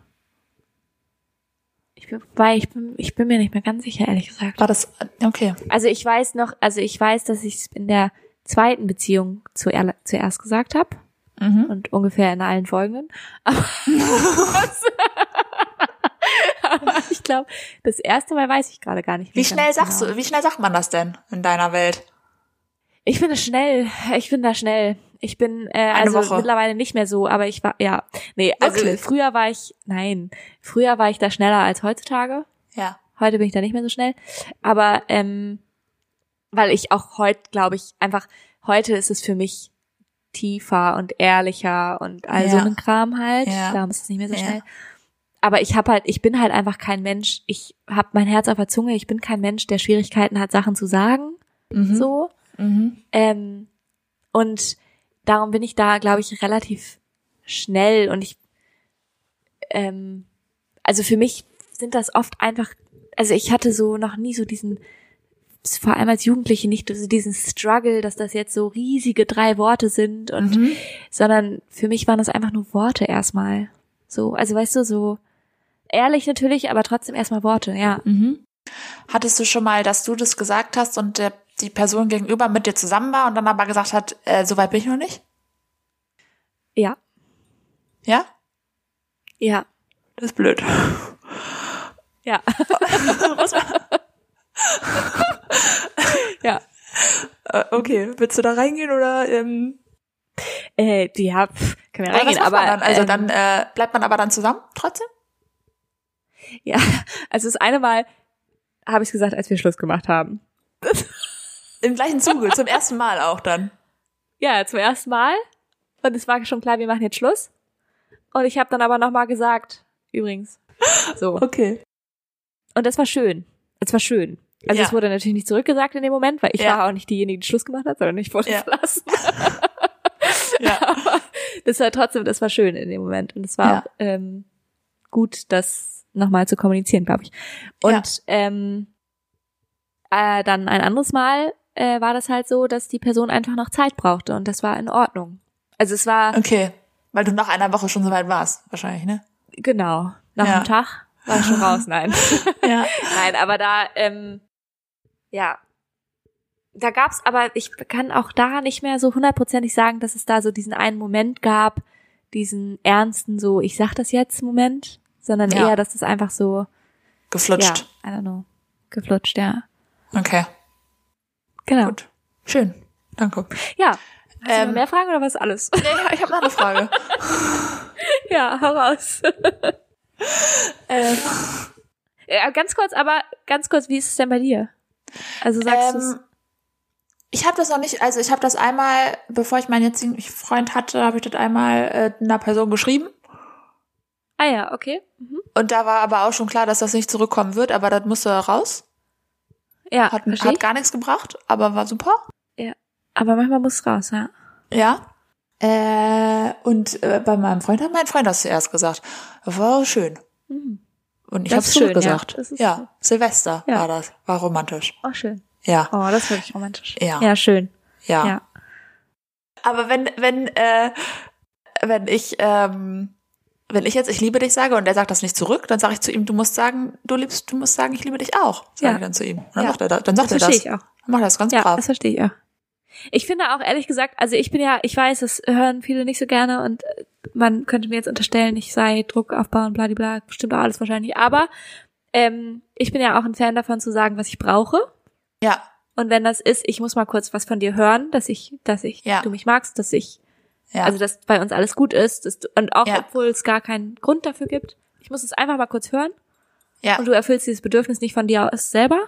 Ich bin, weil ich bin, ich bin mir nicht mehr ganz sicher, ehrlich gesagt. War das, okay. Also ich weiß noch, also ich weiß, dass ich es in der zweiten Beziehung zuer, zuerst gesagt habe Mhm. und ungefähr in allen folgenden. Aber, aber ich glaube, das erste Mal weiß ich gerade gar nicht. Wie schnell sagst genau. du, wie schnell sagt man das denn in deiner Welt? Ich bin da schnell. Ich bin da schnell. Ich bin äh, also Woche. mittlerweile nicht mehr so, aber ich war ja nee, also Wirklich? früher war ich nein, früher war ich da schneller als heutzutage. Ja. Heute bin ich da nicht mehr so schnell, aber ähm, weil ich auch heute glaube ich einfach heute ist es für mich tiefer und ehrlicher und all so Ja. ein Kram halt. Ja. Darum ist es nicht mehr so Ja. schnell. Aber ich habe halt, ich bin halt einfach kein Mensch. Ich habe mein Herz auf der Zunge. Ich bin kein Mensch, der Schwierigkeiten hat, Sachen zu sagen. Mhm. So. Mhm. Ähm, und darum bin ich da, glaube ich, relativ schnell und ich, ähm, also für mich sind das oft einfach, also ich hatte so noch nie so diesen, vor allem als Jugendliche nicht so diesen Struggle, dass das jetzt so riesige drei Worte sind und, Mhm. sondern für mich waren das einfach nur Worte erstmal. So, also weißt du, so ehrlich natürlich, aber trotzdem erstmal Worte, ja. Mhm. Hattest du schon mal, dass du das gesagt hast und der, die Person gegenüber mit dir zusammen war und dann aber gesagt hat, äh, so weit bin ich noch nicht? Ja. Ja? Ja. Das ist blöd. Ja. ja. Äh, okay, willst du da reingehen oder ähm, Äh, ja, pff, kann ja oder was reingehen, aber dann? Also ähm, dann äh, bleibt man aber dann zusammen trotzdem? ja, also das eine Mal habe ich gesagt, als wir Schluss gemacht haben. Im gleichen Zuge, zum ersten Mal auch dann. Ja, zum ersten Mal. Und es war schon klar, wir machen jetzt Schluss. Und ich habe dann aber nochmal gesagt, übrigens. So. Okay. Und das war schön. Es war schön. Also Ja. es wurde natürlich nicht zurückgesagt in dem Moment, weil ich Ja. war auch nicht diejenige, die Schluss gemacht hat, sondern ich wurde Ja. verlassen. Ja. Aber das war trotzdem, das war schön in dem Moment. Und es war auch, ähm, gut, das nochmal zu kommunizieren, glaube ich. Und ähm, äh, dann ein anderes Mal äh, war das halt so, dass die Person einfach noch Zeit brauchte und das war in Ordnung. Also es war Okay. Weil du nach einer Woche schon so weit warst, wahrscheinlich, ne? genau nach einem Tag war ich schon raus. Nein, Ja. nein, aber da ähm, ja, da gab's aber ich kann auch da nicht mehr so hundertprozentig sagen, dass es da so diesen einen Moment gab, diesen ernsten so ich sag das jetzt Moment, sondern Ja. eher, dass es einfach so Geflutscht. ja, I don't know, geflutscht, ja, Okay. genau. Gut. Schön. Danke. Ja. Hast du Ähm, mehr Fragen oder was alles? Ja, ja, ich habe noch eine Frage. ja, hau raus. ähm, Ja, ganz kurz, aber ganz kurz, wie ist es denn bei dir? Also sagst ähm, ich habe das noch nicht, also ich habe das einmal, bevor ich meinen jetzigen Freund hatte, habe ich das einmal äh, einer Person geschrieben. Ah ja, okay. Mhm. Und da war aber auch schon klar, dass das nicht zurückkommen wird, aber das musste raus. Ja, Hat, hat gar nichts gebracht, aber war super. Aber manchmal muss es raus, ja. Ja. Äh, und äh, bei meinem Freund hat mein Freund das zuerst gesagt. War schön. Mhm. Und ich habe ja. zurückgesagt. Ja, schön. Silvester Ja. war das. War romantisch. Oh, schön. Ja, Oh, das ist wirklich romantisch. Ja. Ja, schön. ja. Ja. Aber wenn, wenn, äh, wenn ich, ähm, wenn ich jetzt ich liebe dich sage und er sagt das nicht zurück, dann sage ich zu ihm, du musst sagen, du liebst, du musst sagen, ich liebe dich auch. Sage Ja. ich dann zu ihm. Und dann Ja. macht er das. Dann sagt Das er das. verstehe ich auch. Dann macht er das ganz Ja, brav. das verstehe ich auch. Ich finde auch ehrlich gesagt, also ich bin ja, ich weiß, das hören viele nicht so gerne und äh, man könnte mir jetzt unterstellen, ich sei Druck aufbauen, bla, bla, bla, stimmt auch alles wahrscheinlich. Aber ähm, ich bin ja auch ein Fan davon zu sagen, was ich brauche. Ja, Und wenn das ist, ich muss mal kurz was von dir hören, dass ich, dass ich, Ja. du mich magst, dass ich, ja. also dass bei uns alles gut ist, dass du, und auch Ja. obwohl es gar keinen Grund dafür gibt. Ich muss es einfach mal kurz hören ja, und du erfüllst dieses Bedürfnis nicht von dir aus selber,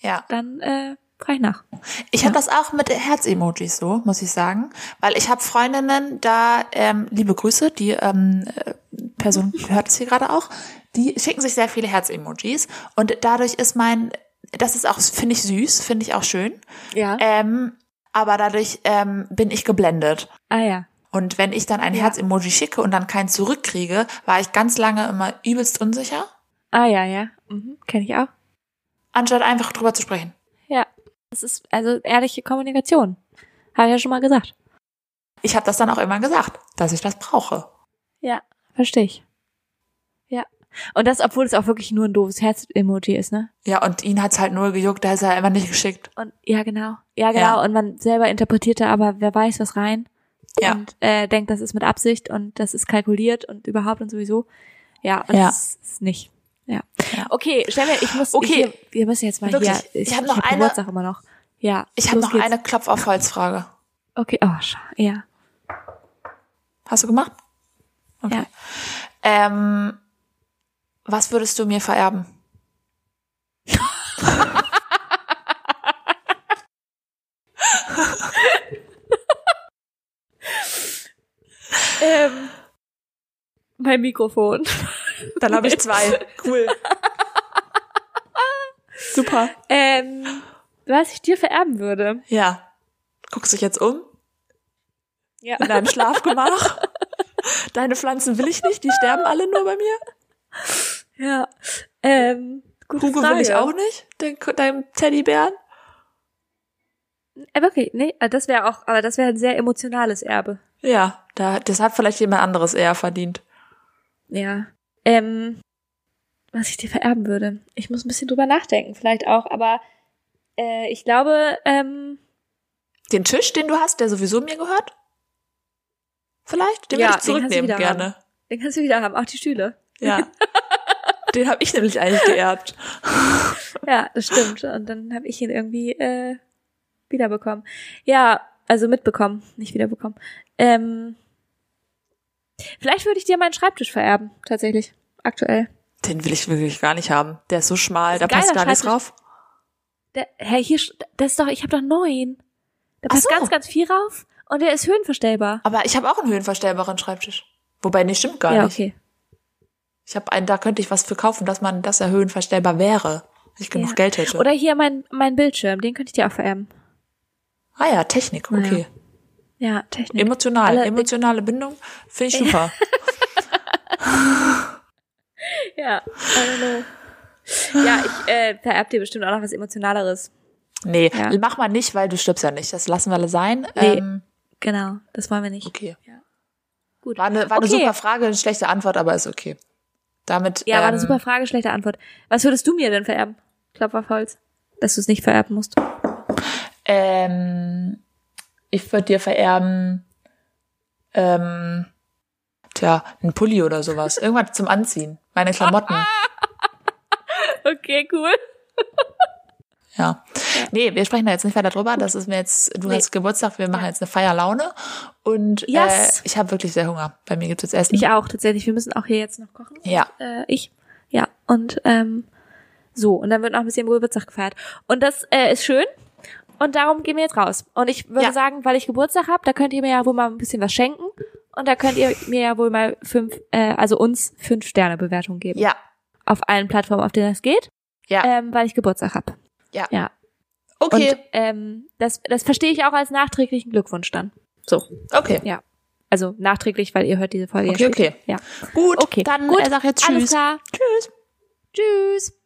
ja. dann äh, frage ich nach. Ich habe das auch mit Herz-Emojis so, muss ich sagen. Weil ich habe Freundinnen da, ähm, liebe Grüße, die ähm, äh, Person hört es hier gerade auch, die schicken sich sehr viele Herz-Emojis. Und dadurch ist mein, das ist auch, finde ich süß, finde ich auch schön. Ja. Ähm, aber dadurch ähm, bin ich geblendet. ah ja. Und wenn ich dann ein Ja. Herz-Emoji schicke und dann keins zurückkriege, war ich ganz lange immer übelst unsicher, Ah ja, ja. Mhm. Kenne ich auch. anstatt einfach drüber zu sprechen. Das ist also ehrliche Kommunikation. Habe ich ja schon mal gesagt. Ich habe das dann auch immer gesagt, dass ich das brauche. Ja, verstehe ich. Ja. Und das, obwohl es auch wirklich nur ein doofes Herz-Emoji ist, ne? Ja, und ihn hat's halt null gejuckt, da ist er immer nicht geschickt. Und ja, genau. Ja, genau. Ja. Und man selber interpretiert da aber wer weiß was rein. Ja. Und äh, denkt, das ist mit Absicht und das ist kalkuliert und überhaupt und sowieso. Ja, und Ja. das ist nicht. Ja. Ja. Okay, stell mir, ich muss, Okay. hier, wir müssen jetzt mal Wirklich, hier, ich hab noch eine- Geburtstag immer noch. Ja. Ich habe noch geht's. eine Klopf auf Holz-Frage. Okay, oh, ja. Hast du gemacht? Okay. Ja. Ähm, was würdest du mir vererben? Ähm, mein Mikrofon. Dann habe ich zwei. Cool. Super. Ähm, was ich dir vererben würde. Ja. Guckst dich jetzt um Ja. in deinem Schlafgemach. Deine Pflanzen will ich nicht, die sterben alle nur bei mir. Ja. Ähm, gute Hugo Frage. will ich auch nicht, den, deinem Teddybären. Äh, wirklich, nee, äh, das wäre auch, aber das wäre ein sehr emotionales Erbe. Ja, da, das hat vielleicht jemand anderes eher verdient. Ja. Ähm, was ich dir vererben würde. Ich muss ein bisschen drüber nachdenken, vielleicht auch, aber äh, ich glaube, ähm, Den Tisch, den du hast, der sowieso mir gehört? vielleicht? Den Ja, würde ich den zurücknehmen, wieder gerne. Den kannst du wieder haben, auch die Stühle. Ja. den habe ich nämlich eigentlich geerbt. Ja, das stimmt. Und dann habe ich ihn irgendwie äh, wiederbekommen. Ja, also mitbekommen, nicht wiederbekommen. Ähm, vielleicht würde ich dir meinen Schreibtisch vererben, tatsächlich, aktuell. Den will ich wirklich gar nicht haben. Der ist so schmal, da ist ein passt gar nichts drauf. Der, hey, hier, das ist doch, ich habe doch neun. Da passt so. ganz, ganz viel rauf und der ist höhenverstellbar. Aber ich habe auch einen höhenverstellbaren Schreibtisch. Wobei, nee, stimmt gar ja, nicht. okay. Ich habe einen, da könnte ich was für kaufen, dass man, dass er höhenverstellbar wäre. Wenn ich genug Ja. Geld hätte. Oder hier mein, mein Bildschirm, den könnte ich dir auch vererben. ah ja, Technik, okay. Ja, Technik. Emotional, Alle- emotionale Bindung finde ich super. Ja, I don't know. Ja, ich äh, vererb dir bestimmt auch noch was Emotionaleres. Nee, Ja. mach mal nicht, weil du stirbst ja nicht. Das lassen wir alle sein. Nee. Ähm, Genau, das wollen wir nicht. okay. Gut. War eine, war eine Okay. super Frage, eine schlechte Antwort, aber ist okay. Damit. Ja, war eine ähm, super Frage, schlechte Antwort. Was würdest du mir denn vererben? Klopf auf Holz. Dass du es nicht vererben musst. Ähm, ich würde dir vererben, ähm, tja, ein Pulli oder sowas. Irgendwas zum Anziehen. Meine Klamotten. Okay, cool. Ja. Nee, wir sprechen da jetzt nicht weiter drüber. Das ist mir jetzt, du Nee. hast Geburtstag, wir machen jetzt eine Feierlaune. Und Yes. äh, ich habe wirklich sehr Hunger. Bei mir gibt's jetzt Essen. Ich auch, tatsächlich. Wir müssen auch hier jetzt noch kochen. Ja. Äh, ich. Ja. Und ähm, so. Und dann wird noch ein bisschen Geburtstag gefeiert. Und das äh, ist schön. Und darum gehen wir jetzt raus. Und ich würde Ja. sagen, weil ich Geburtstag habe, da könnt ihr mir ja wohl mal ein bisschen was schenken. Und da könnt ihr mir ja wohl mal fünf, äh, also uns fünf Sterne Bewertung geben. Ja. Auf allen Plattformen, auf denen das geht. Ja. Ähm, weil ich Geburtstag habe. Ja. Ja. Okay. Und ähm, das, das verstehe ich auch als nachträglichen Glückwunsch dann. So, okay. ja. Also nachträglich, weil ihr hört diese Folge Okay, ja okay. Ja. Gut. Okay, Dann gut. äh, sag jetzt Alles Tschüss. klar. Tschüss. Tschüss.